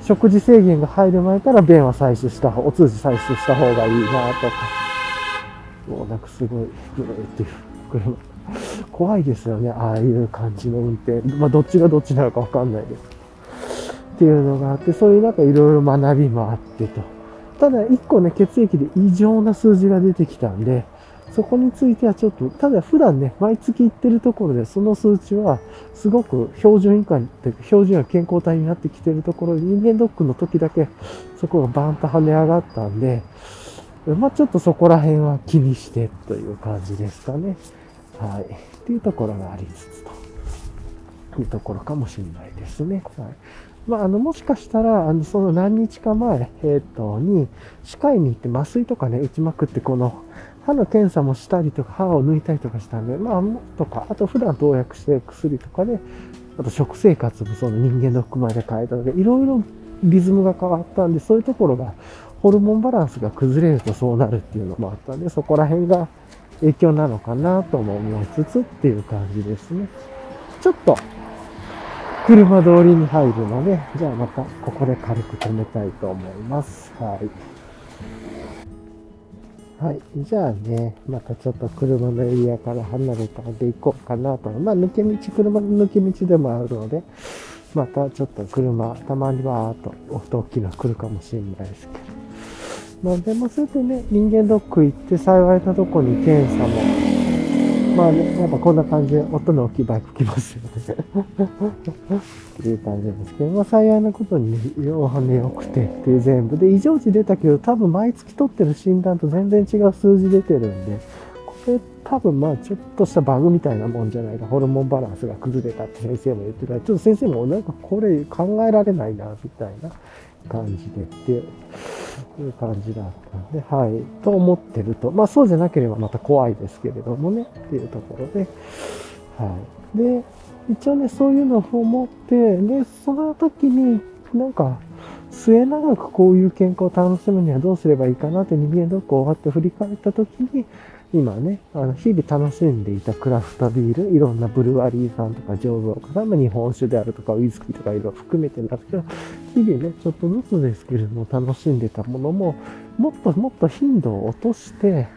食事制限が入る前から便は採取した方、お通じ採取した方がいいなとか、もうなんかすごい、ブーっていう車。怖いですよね、ああいう感じの運転。まあ、どっちがどっちなのかわかんないです。っていうのがあって、そういうなんかいろいろ学びもあってと。ただ、1個ね、血液で異常な数字が出てきたんで、そこについてはちょっと、ただ普段ね、毎月行ってるところで、その数値は、すごく標準以下に、標準や健康体になってきてるところで、人間ドックの時だけ、そこがバーンと跳ね上がったんで、まあちょっとそこら辺は気にしてという感じですかね。はい。っていうところがありつつというところかもしれないですね。はい。まあ、あの、もしかしたら、あの、その何日か前、えっ、と、に、歯科医に行って麻酔とかね、打ちまくって、この、歯の検査もしたりとか、歯を抜いたりとかしたんで、まあ、とか、あと普段投薬して薬とかで、あと食生活もその人間の含まれで変えたので、いろいろリズムが変わったんで、そういうところがホルモンバランスが崩れるとそうなるっていうのもあったんで、そこら辺が影響なのかなとも思いつつっていう感じですね。ちょっと、車通りに入るので、じゃあまたここで軽く止めたいと思います。はい。はい。じゃあね、またちょっと車のエリアから離れたんで行こうかなと。まあ、抜け道、車の抜け道でもあるので、またちょっと車、たまにはーっと、大きな来るかもしれないですけど。まあでもそれでね、人間ドック行って幸いなとこに検査も、まあね、やっぱこんな感じで音の大きいバイク来ますよね。っていう感じですけど、まあ幸いなことに、お羽良くてっていう全部で、異常値出たけど、多分毎月取ってる診断と全然違う数字出てるんで、これ多分まあちょっとしたバグみたいなもんじゃないか、ホルモンバランスが崩れたって先生も言ってた。ちょっと先生もなんかこれ考えられないな、みたいな。感じでっていう感じだったんで、はい。と思ってると、まあそうじゃなければまた怖いですけれどもね、っていうところで、はい。で、一応ね、そういうのを思って、で、その時になんか、末永くこういう健康を楽しむにはどうすればいいかなって人間ドック終わって振り返った時に、今ね、あの、日々楽しんでいたクラフトビール、いろんなブルワリーさんとか醸造家さん、ま日本酒であるとか、ウイスキーとかいろいろ含めてなんですけど、日々ね、ちょっとずつですけれども、楽しんでたものも、もっともっと頻度を落として、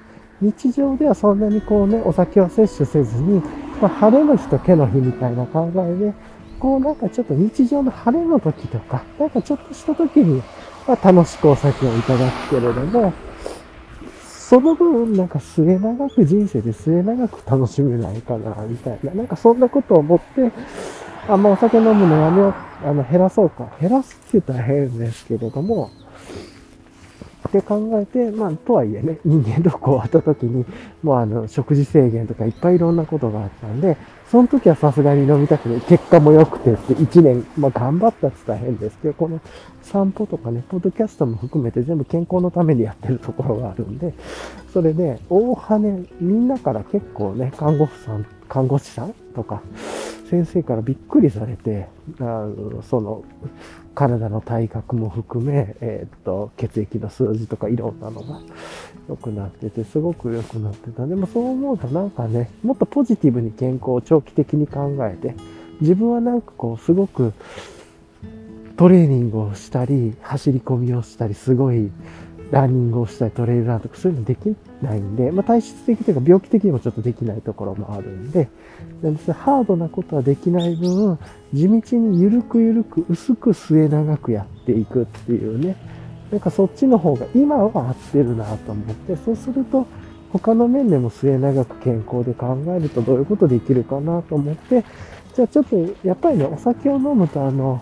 日常ではそんなにこうね、お酒を摂取せずに、まあ、晴れの日と毛の日みたいな考えで、こうなんかちょっと日常の晴れの時とか、なんかちょっとした時に、まあ、楽しくお酒をいただくけれども、その分、なんか末長く人生で末長く楽しめないかな、みたいな。なんかそんなことを思って、あんまお酒飲むのやめよう、あの、減らそうか。減らすって言ったら変ですけれども、って考えて、まあ、とはいえね、人間ドック終わった時に、もうあの、食事制限とかいっぱいいろんなことがあったんで、その時はさすがに飲みたくて、結果も良くてって1年、まあ頑張ったって大変ですけど、この散歩とかね、ポッドキャストも含めて全部健康のためにやってるところがあるんで、それで、大羽、みんなから結構ね、看護婦さん、看護師さんとか、先生からびっくりされて、あのその、体の体格も含め、えー、っと、血液の数字とかいろんなのが良くなってて、すごく良くなってた。でもそう思うとなんかね、もっとポジティブに健康を長期的に考えて、自分はなんかこう、すごくトレーニングをしたり、走り込みをしたり、すごいランニングをしたり、トレイルランとかそういうのできないんで、まあ、体質的というか病気的にもちょっとできないところもあるんで、ハードなことはできない分、地道にゆるくゆるく薄く末長くやっていくっていうね、なんかそっちの方が今は合ってるなと思って、そうすると他の面でも末長く健康で考えるとどういうことできるかなと思って、じゃあちょっとやっぱりね、お酒を飲むとあの、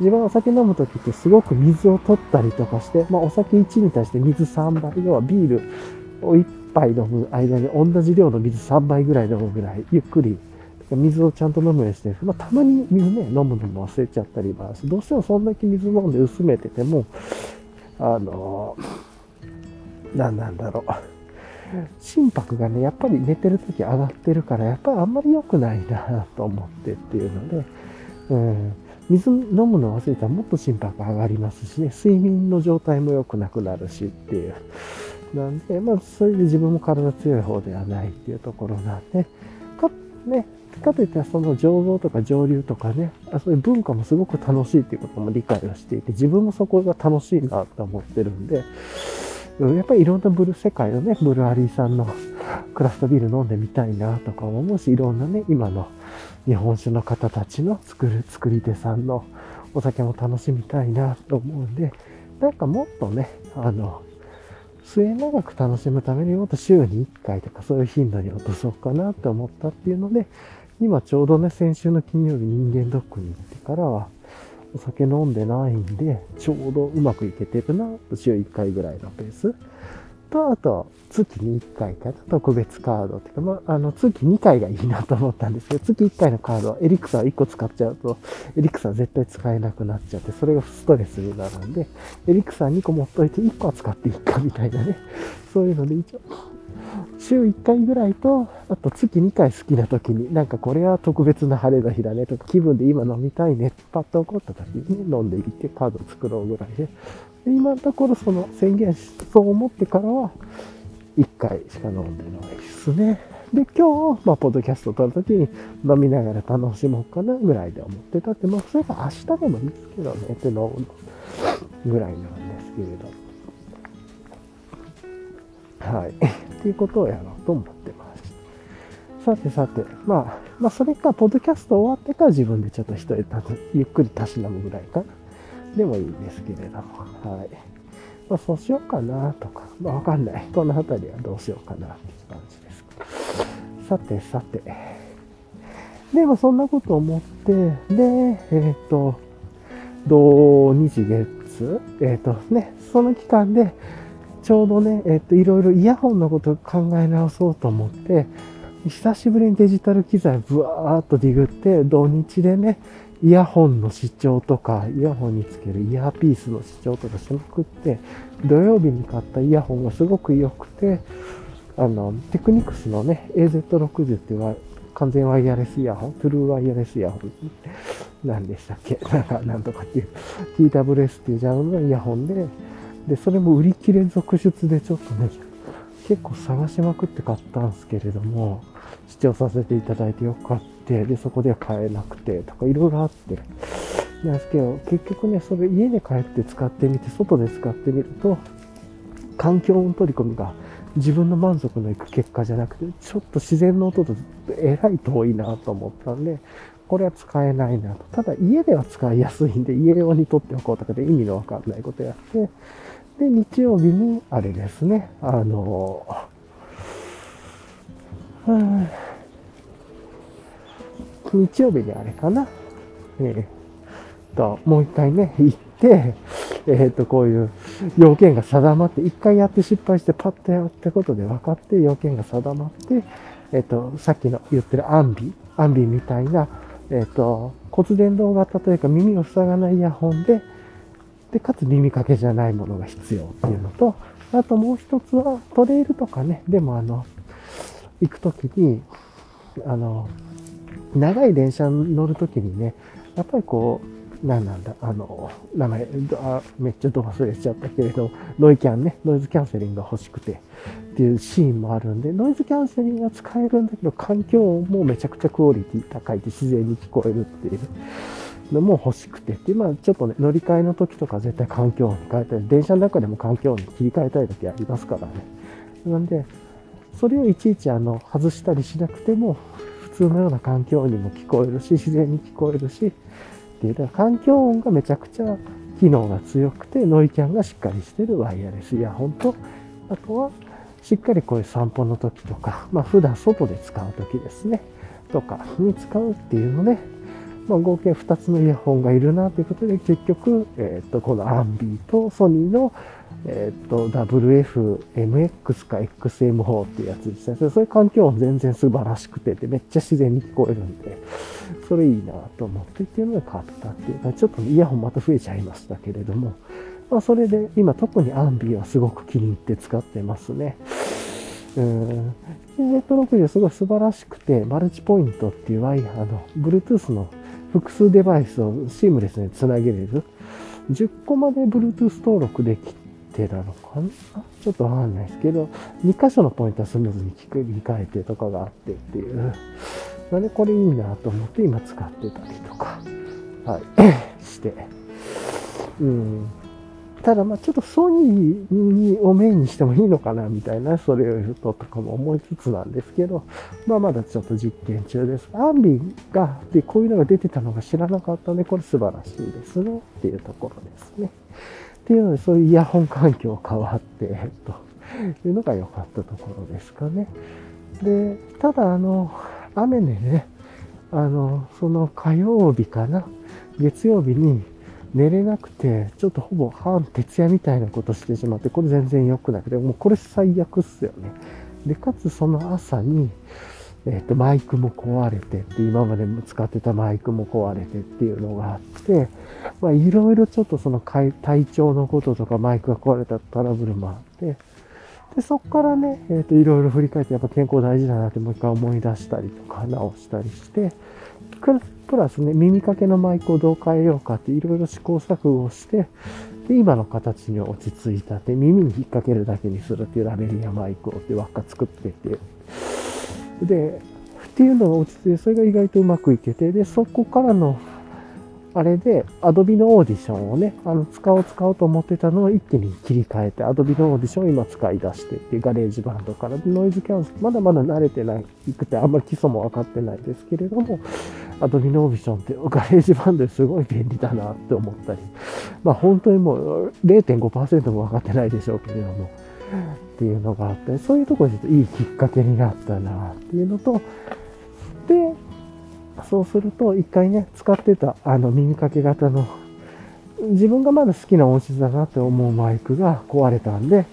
自分はお酒飲むときってすごく水を取ったりとかして、まあお酒1に対して水3倍、要はビールを1杯飲む間に同じ量の水3倍ぐらい飲むぐらい、ゆっくり水をちゃんと飲むようにしてる。まあ、たまに水ね、飲むのも忘れちゃったりは、どうしてもそんだけ水飲んで薄めてても、あの何なんだろう。心拍がね、やっぱり寝てる時上がってるから、やっぱりあんまり良くないなと思ってっていうので、うん、水飲むの忘れたらもっと心拍上がりますしね、睡眠の状態も良くなくなるしっていう。なんで、まあ、それで自分も体強い方ではないっていうところなんで、か、ね、かといってその醸造とか蒸留とかね、あそういう文化もすごく楽しいっていうことも理解をしていて、自分もそこが楽しいなと思ってるんで、やっぱりいろんなブル、世界のね、ブルアリーさんのクラフトビール飲んでみたいなとか思うし、いろんなね、今の日本酒の方たちの作る、作り手さんのお酒も楽しみたいなと思うんで、なんかもっとね、あの、末長く楽しむためにもっと週に1回とかそういう頻度に落とそうかなって思ったっていうので、今ちょうどね、先週の金曜日人間ドックに行ってからは、お酒飲んでないんで、ちょうどうまくいけてるな、週1回ぐらいのペース。と、あと、月に1回かな、特別カードっていうか、まあ、あの、月2回がいいなと思ったんですけど、月1回のカードはエリクサー1個使っちゃうと、エリクサー絶対使えなくなっちゃって、それがストレスになるんで、エリクサー2個持っといて1個は使っていいかみたいなね、そういうので一応、週1回ぐらいと、あと月2回好きな時に、なんかこれは特別な晴れの日だねとか、気分で今飲みたいね、パッと起こった時に、ね、飲んでいってカード作ろうぐらいで。で今のところその宣言し、そう思ってからは、1回しか飲んでないですね。で、今日、まあ、ポッドキャストを撮るときに飲みながら楽しもうかなぐらいで思ってたって、まあ、それが明日でもいいですけどね、って飲むぐらいなんですけれど。はい。っていうことをやろうと思ってます。さてさて、まあ、まあ、それか、ポッドキャスト終わってから自分でちょっと一人ゆっくりたしなむぐらいかな。でもいいんですけれども、はい。まあ、そうしようかなとか、まあ、わかんない。この辺りはどうしようかなっていう感じです。さてさて。で、まあ、そんなこと思って、で、えっ、ー、と、土日月、えっ、ー、とね、その期間で、ちょうどね、えっ、ー、と、いろいろイヤホンのことを考え直そうと思って、久しぶりにデジタル機材ブワーっとディグって、土日でね、イヤホンの視聴とか、イヤホンにつけるイヤーピースの視聴とかしまくって、土曜日に買ったイヤホンがすごく良くて、あの、テクニクスのね、AZ60 っていう完全ワイヤレスイヤホン、トゥルーワイヤレスイヤホン、何でしたっけ？*laughs* なんか、なんとかっていう、TWS っていうジャンルのイヤホンで、で、それも売り切れ続出でちょっとね、結構探しまくって買ったんですけれども、視聴させていただいてよかった。で、そこでは買えなくてとかいろいろあって。なんですけど、結局ね、それ家で帰って使ってみて、外で使ってみると、環境音取り込みが自分の満足のいく結果じゃなくて、ちょっと自然の音とえらい遠いなと思ったんで、これは使えないなと。ただ家では使いやすいんで、家用に取っておこうとかで意味のわかんないことやって、で、日曜日に、あれですね、あの、うん日曜日にあれかな。えー、と、もう一回ね、行って、*laughs* えっ、と、こういう要件が定まって、一回やって失敗してパッとやったことで分かって、要件が定まって、えっ、と、さっきの言ってるアンビ、アンビみたいな、えっ、と、骨伝導型というか耳を塞がないイヤホンで、で、かつ耳掛けじゃないものが必要っていうのと、あともう一つはトレイルとかね、でもあの、行くときに、あの、長い電車に乗るときにね、やっぱりこう、何なんだ、あの、名前、あめっちゃど忘れしちゃったけれど、ノイキャンね、ノイズキャンセリングが欲しくてっていうシーンもあるんで、ノイズキャンセリングが使えるんだけど、環境もめちゃくちゃクオリティ高いって自然に聞こえるっていうのも欲しくてって、まあちょっとね、乗り換えの時とか絶対環境音に変えたり、電車の中でも環境音に切り替えたい時ありますからね。なんで、それをいちいちあの外したりしなくても、通のような環境音にも聞こえるし、自然に聞こえるし、っていう、だから環境音がめちゃくちゃ機能が強くて、ノイキャンがしっかりしてるワイヤレス。イヤホンと、あとは、しっかりこういう散歩の時とか、まあ普段外で使う時ですね、とかに使うっていうので、まあ合計2つのイヤホンがいるなということで、結局、えっ、と、このアンビーとソニーのえっ、と、WFMX か XM4 っていうやつですね。そういう環境音全然素晴らしくて、で、めっちゃ自然に聞こえるんで、それいいなと思ってっていうので買ったっていうか、ちょっとイヤホンまた増えちゃいましたけれども、まあ、それで今特にアンビはすごく気に入って使ってますね。うん。ネット60すごい素晴らしくて、マルチポイントっていうワイヤーの、Bluetooth の複数デバイスをシームレスにつなげれる。10個まで Bluetooth 登録でき手なのかな？ちょっとわかんないですけど、2箇所のポイントはスムーズに切り替えてとかがあってっていう。なんでこれいいなと思って今使ってたりとか、はい、*coughs* して。うん。ただまあちょっとソニーをメインにしてもいいのかなみたいな、それを言うととかも思いつつなんですけど、まあまだちょっと実験中です。アンビが、で、こういうのが出てたのが知らなかったので、これ素晴らしいですねっていうところですね。っていうので、そういうイヤホン環境変わって、と、いうのが良かったところですかね。で、ただ、あの、雨でね、あの、その火曜日かな、月曜日に寝れなくて、ちょっとほぼ半徹夜みたいなことしてしまって、これ全然良くなくて、もうこれ最悪っすよね。で、かつその朝に、えっ、と、マイクも壊れてって、今まで使ってたマイクも壊れてっていうのがあって、まあ、いろいろちょっとその体調のこととか、マイクが壊れたトラブルもあって、で、そこからね、えっ、と、いろいろ振り返って、やっぱ健康大事だなってもう一回思い出したりとか、直したりして、プラスね、耳かけのマイクをどう変えようかっていろいろ試行錯誤して、で、今の形に落ち着いたって、耳に引っ掛けるだけにするっていうラベリアマイクをって輪っか作ってて、で、っていうのが落ち着いて、それが意外とうまくいけて、で、そこからのあれで、Adobe のオーディションをね、あの、使おう使おうと思ってたのを一気に切り替えて、Adobe のオーディションを今使い出してって、 GarageBand から。ノイズキャンセル、まだまだ慣れてないくて、あんまり基礎も分かってないですけれども、Adobe のオーディションってガレージバンドですごい便利だなって思ったり、まあ本当にもう0.5%も分かってないでしょうけれども、っていうのがあって、そういうとこでいいきっかけになったなっていうのと、で、そうすると、一回ね、使ってたあの耳かけ型の、自分がまだ好きな音質だなって思うマイクが壊れたんで、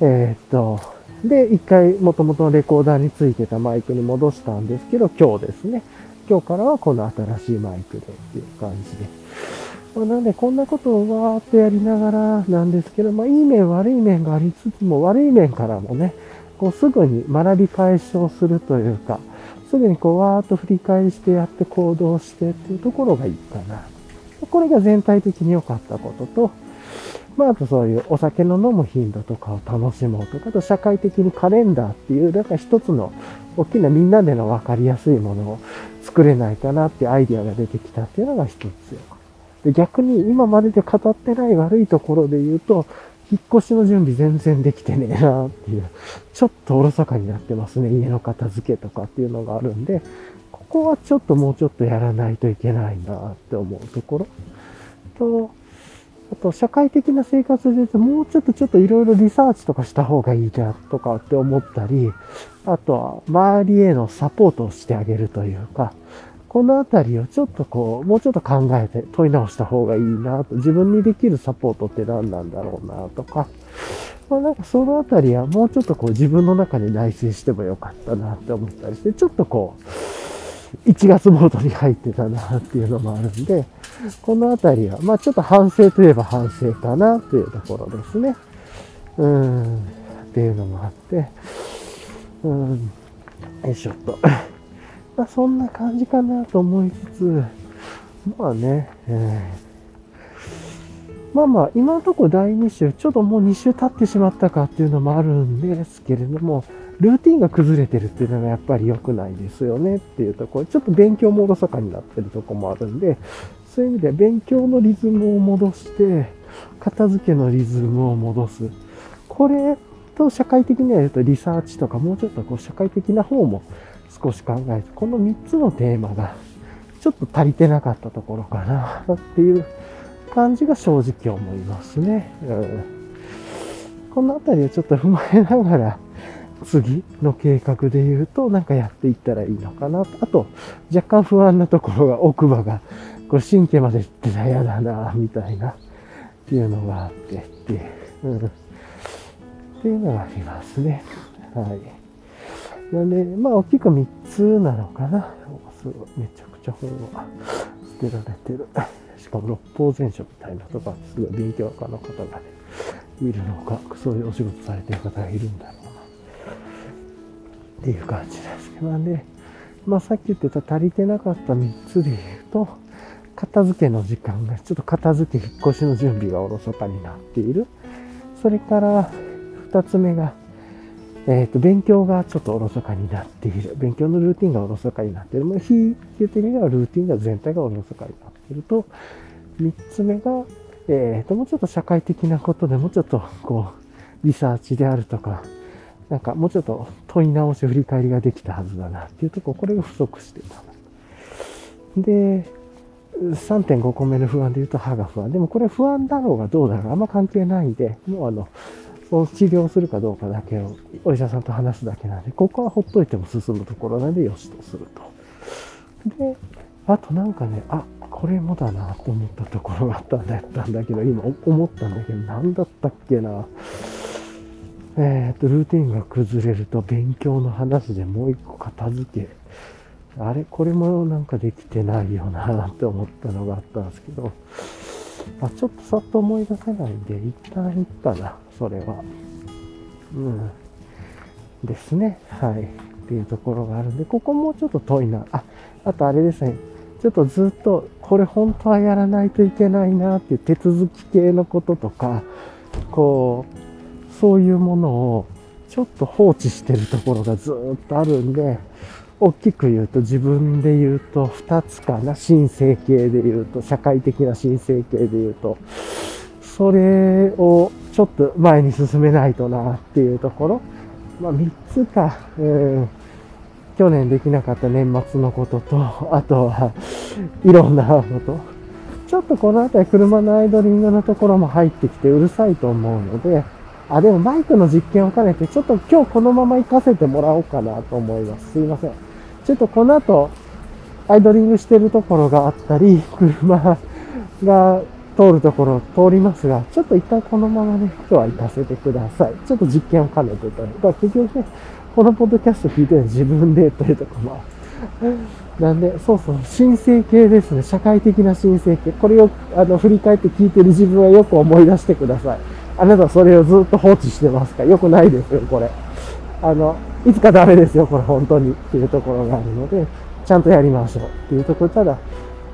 えー、っと、で、一回元々のレコーダーについてたマイクに戻したんですけど、今日ですね。今日からはこの新しいマイクでっていう感じで。まあ、なんで、こんなことをわーっとやりながらなんですけど、まあ、いい面、悪い面がありつつも、悪い面からもね、こうすぐに学び解消するというか、すぐにこうわーっと振り返してやって行動してっていうところがいいかな。これが全体的に良かったことと、まあ、あとそういうお酒の飲む頻度とかを楽しもうとか、あと社会的にカレンダーっていう、だから一つの大きなみんなでの分かりやすいものを作れないかなってアイディアが出てきたっていうのが一つよ。で逆に今までで語ってない悪いところで言うと、引っ越しの準備全然できてねえなっていう、ちょっとおろそかになってますね。家の片付けとかっていうのがあるんで、ここはちょっともうちょっとやらないといけないなって思うところ。と、あと、社会的な生活で言うと、もうちょっとちょっといろいろリサーチとかした方がいいなとかって思ったり、あとは周りへのサポートをしてあげるというか、このあたりをちょっとこう、もうちょっと考えて問い直した方がいいなと、自分にできるサポートって何なんだろうなとか、まあなんかそのあたりはもうちょっとこう自分の中に内省してもよかったなって思ったりして、ちょっとこう、1月モードに入ってたなっていうのもあるんで、このあたりは、まあちょっと反省といえば反省かなというところですね。うん、っていうのもあって、うん、よいしょっと。まあ、そんな感じかなと思いつつ、まあね、えー、まあまあ、今のところ第2週、ちょっともう2週経ってしまったかっていうのもあるんですけれども、ルーティンが崩れてるっていうのがやっぱり良くないですよねっていうところ、ちょっと勉強もおろそかになってるとこもあるんで、そういう意味で勉強のリズムを戻して、片付けのリズムを戻す。これと社会的には言うとリサーチとかもうちょっとこう社会的な方も少し考えて、この3つのテーマがちょっと足りてなかったところかなっていう感じが正直思いますね。うん、このあたりをちょっと踏まえながら、次の計画で言うと、なんかやっていったらいいのかなと。あと、若干不安なところが、奥歯が、これ神経までいってたら嫌だな、みたいな、っていうのがあってっていう、うん、っていうのがありますね。はい。なんで、まあ、大きく3つなのかな。めちゃくちゃ本は捨てられてる。しかも六法全書みたいなとか、すごい勉強家の方がね、見るのか、そういうお仕事されてる方がいるんだろうな。っていう感じですけどね。まあ、さっき言ってた足りてなかった3つで言うと、片付けの時間が、ちょっと片付け、引っ越しの準備がおろそかになっている。それから、2つ目が、えっ、ー、と、勉強がちょっとおろそかになっている。勉強のルーティンがおろそかになっている。もう、引いてみればルーティンが全体がおろそかになっていると、三つ目が、えっ、ー、と、もうちょっと社会的なことでもうちょっと、こう、リサーチであるとか、なんかもうちょっと問い直し、振り返りができたはずだなっていうとこ、これが不足してた。で、3.5個目の不安で言うと歯が不安。でもこれ不安だろうがどうだろうあんま関係ないで、もうあの、その治療するかどうかだけをお医者さんと話すだけなんで、ここはほっといても進むところなんでよしとすると。で、あとなんかね、あ、これもだなと思ったところがあったんだったんだけど、今思ったんだけど、何だったっけな。えっ、と、ルーティンが崩れると勉強の話でもう一個片付け。あれこれもなんかできてないよなって思ったのがあったんですけど、あ、ちょっとさっと思い出せないんで、一旦いったな、それは。うん。ですね。はい。っていうところがあるんで、ここもうちょっと遠いな。あ、あとあれですね。ちょっとずっと、これ本当はやらないといけないなっていう手続き系のこととか、こう、そういうものをちょっと放置してるところがずっとあるんで、大きく言うと自分で言うと2つかな。申請系で言うと、社会的な申請系で言うと、それをちょっと前に進めないとなっていうところ。まあ3つか。うん。去年できなかった年末のことと、あとはいろんなこと。ちょっとこの辺り車のアイドリングのところも入ってきてうるさいと思うので、あ、でもマイクの実験を兼ねて、ちょっと今日このまま行かせてもらおうかなと思います。すいません。ちょっとこの後、アイドリングしてるところがあったり、車が通るところを通りますが、ちょっと一旦このままね、今日は行かせてください。ちょっと実験を兼ねてと。だか結局ね、このポッドキャスト聞いてるの自分でというところも *laughs* なんで、そうそう、申請系ですね。社会的な申請系。これを、あの、振り返って聞いてる自分はよく思い出してください。あなたそれをずっと放置してますか？よくないですよ、これ。あの、いつかダメですよ、これ本当に。っていうところがあるので、ちゃんとやりましょう。っていうところ、ただ、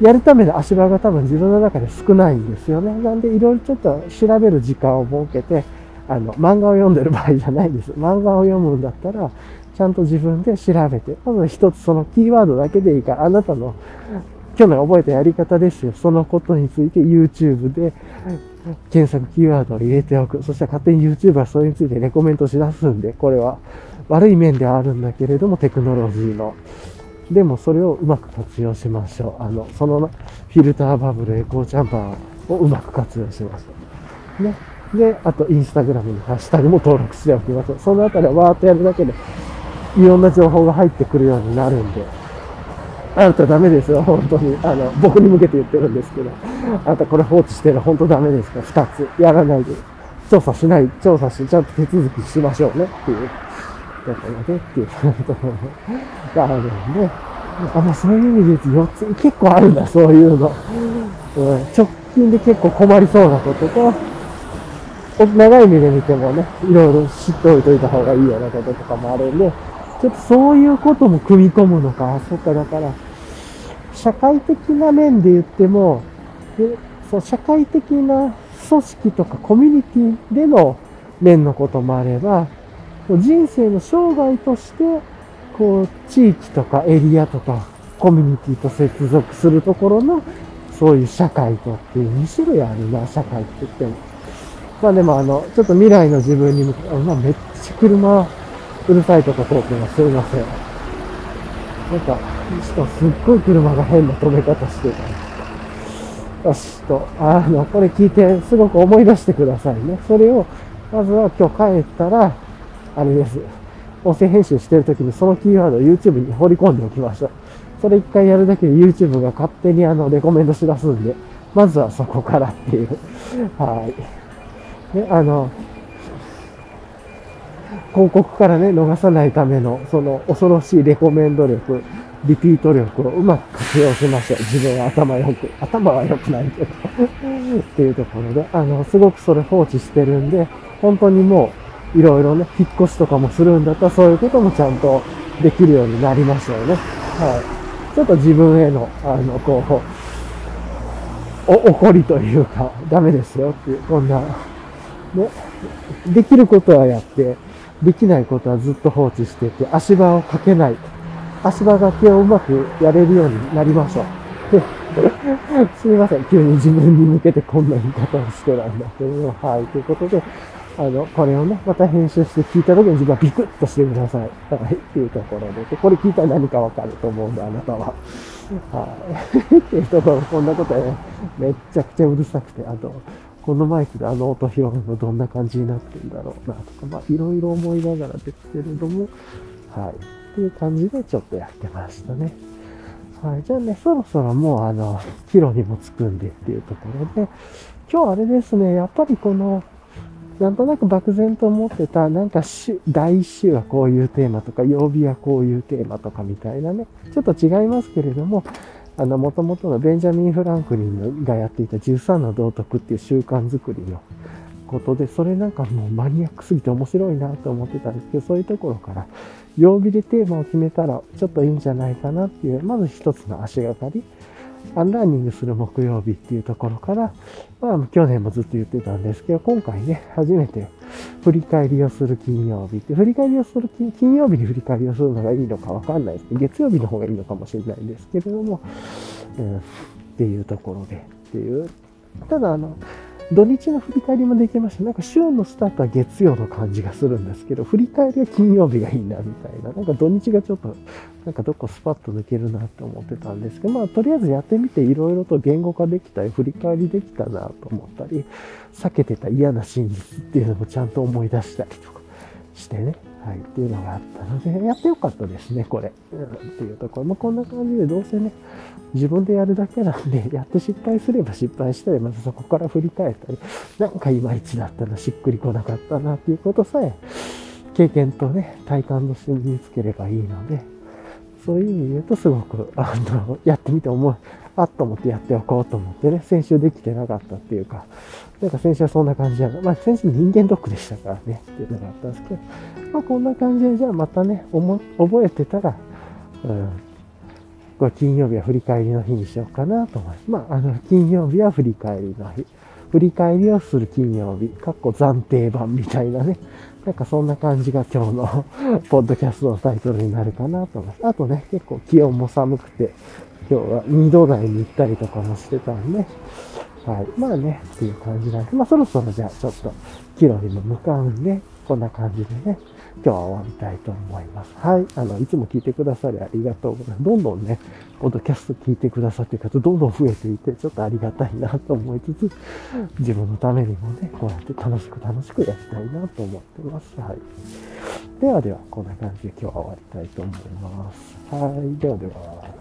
やるための足場が多分自分の中で少ないんですよね。なんで、いろいろちょっと調べる時間を設けて、あの、漫画を読んでる場合じゃないです。*laughs* 漫画を読むんだったら、ちゃんと自分で調べて、まず一つそのキーワードだけでいいから、あなたの去年覚えたやり方ですよ。そのことについて YouTube で検索キーワードを入れておく。そしたら勝手に YouTube はそれについてレコメントしだすんで、これは悪い面ではあるんだけれども、テクノロジーの。でもそれをうまく活用しましょう。あの、そのフィルターバブル、エコーチャンパーをうまく活用しましょう。ね。で、あと、インスタグラムのハッシュタグも登録しておきましょう。そのあたりはわーっとやるだけで、いろんな情報が入ってくるようになるんで、あなたダメですよ、本当に。あの、僕に向けて言ってるんですけど、あなたこれ放置してる本当ダメですか？ら、二つ。やらないで。調査しない、調査し、ちゃんと手続きしましょうねっていう。ところでっていうところがあるんで、あ、まあそういう意味で言うと4つ、結構あるんだ、そういうの。うん、直近で結構困りそうなことと、長い目で見てもね、いろいろ知っておいといた方がいいようなこととかもあるんで、ちょっとそういうことも組み込むのか。そっか、だから、社会的な面で言っても、でそう社会的な組織とかコミュニティでの面のこともあれば、人生の生涯として、こう、地域とかエリアとかコミュニティと接続するところの、そういう社会とっていう2種類あるな、社会って言っても。まあでもあの、ちょっと未来の自分に向けて、まあめっちゃ車うるさいとこ通ってます。すいません。なんか、しかもすっごい車が変な止め方してた。よしと、あの、これ聞いてすごく思い出してくださいね。それを、まずは今日帰ったら、あれです。音声編集してる時にそのキーワードを YouTube に放り込んでおきましょう。それ一回やるだけで YouTube が勝手にあの、レコメンドしだすんで、まずはそこからっていう。はい。ね、あの、広告からね、逃さないための、その恐ろしいレコメンド力、リピート力をうまく活用しましょう。自分は頭良く。頭は良くないけどっていうところで、あの、すごくそれ放置してるんで、本当にもう、いろいろね、引っ越しとかもするんだったら、そういうこともちゃんとできるようになりましょうね。はい。ちょっと自分への、あの、こう、お、怒りというか、ダメですよっていう、こんな、ね、できることはやって、できないことはずっと放置してて、足場をかけない。足場掛けをうまくやれるようになりましょう。*laughs* すみません。急に自分に向けてこんな言い方をしてなんだけど、はい。ということで、あの、これをね、また編集して聞いた時に自分はビクッとしてください。はい。っていうところで。でこれ聞いたら何かわかると思うんで、あなたは。はい。っていうところ、こんなことね、めっちゃくちゃうるさくて、あと、このマイクであの音拾うのどんな感じになってるんだろうなとか、まあいろいろ思いながらですけれども、はい。っていう感じでちょっとやってましたね。はい。じゃあね、そろそろもうあの、キロにもつくんでっていうところで、今日あれですね、やっぱりこの、なんとなく漠然と思ってた、なんか第一週はこういうテーマとか、曜日はこういうテーマとかみたいなね、ちょっと違いますけれども、あの、元々のベンジャミン・フランクリンがやっていた13の道徳っていう習慣づくりのことで、それなんかもうマニアックすぎて面白いなと思ってたんですけど、そういうところから、曜日でテーマを決めたらちょっといいんじゃないかなっていう、まず一つの足がかり。アンラーニングする木曜日っていうところから、まあ、去年もずっと言ってたんですけど、今回ね、初めて振り返りをする金曜日って、振り返りをする金、金曜日に振り返りをするのがいいのかわかんないですね、月曜日の方がいいのかもしれないんですけれども、うん、っていうところで、っていう。ただ、あの、土日の振り返りもできました。なんか週のスタートは月曜の感じがするんですけど、振り返りは金曜日がいいな、みたいな。なんか土日がちょっと、なんかどこスパッと抜けるなって思ってたんですけど、まあとりあえずやってみていろいろと言語化できたり、振り返りできたなと思ったり、避けてた嫌な真実っていうのもちゃんと思い出したりとかしてね。はい、っていうのがあったので、やってよかったですね、これ。うん、っていうところ。まあ、こんな感じで、どうせね、自分でやるだけなんで、*laughs* やって失敗すれば失敗したり、またそこから振り返ったり、なんかいまいちだったな、しっくりこなかったな、っていうことさえ、経験とね、体感として身につければいいので、そういう意味で言うと、すごく、あの、やってみて思う、あっと思ってやっておこうと思ってね、先週できてなかったっていうか、なんか先週はそんな感じじゃな。まあ先週人間ドックでしたからね、っていうのがあったんですけど、まあこんな感じで、じゃあまたね、覚えてたら、うん、これ金曜日は振り返りの日にしようかなと思います。まあ、あの、金曜日は振り返りの日。振り返りをする金曜日。かっこ暫定版みたいなね。なんかそんな感じが今日の *laughs* ポッドキャストのタイトルになるかなと思います。あとね、結構気温も寒くて、今日は2度台に行ったりとかもしてたんで、はい。まあね、っていう感じなんで、まあそろそろじゃあちょっと、キロにも向かうんで、こんな感じでね、今日は終わりたいと思います。はい。あの、いつも聞いてくださりありがとうございます。どんどんね、ポッドキャスト聞いてくださってる方、どんどん増えていて、ちょっとありがたいなと思いつつ、自分のためにもね、こうやって楽しく楽しくやりたいなと思ってます。はい。ではでは、こんな感じで今日は終わりたいと思います。はい。ではでは。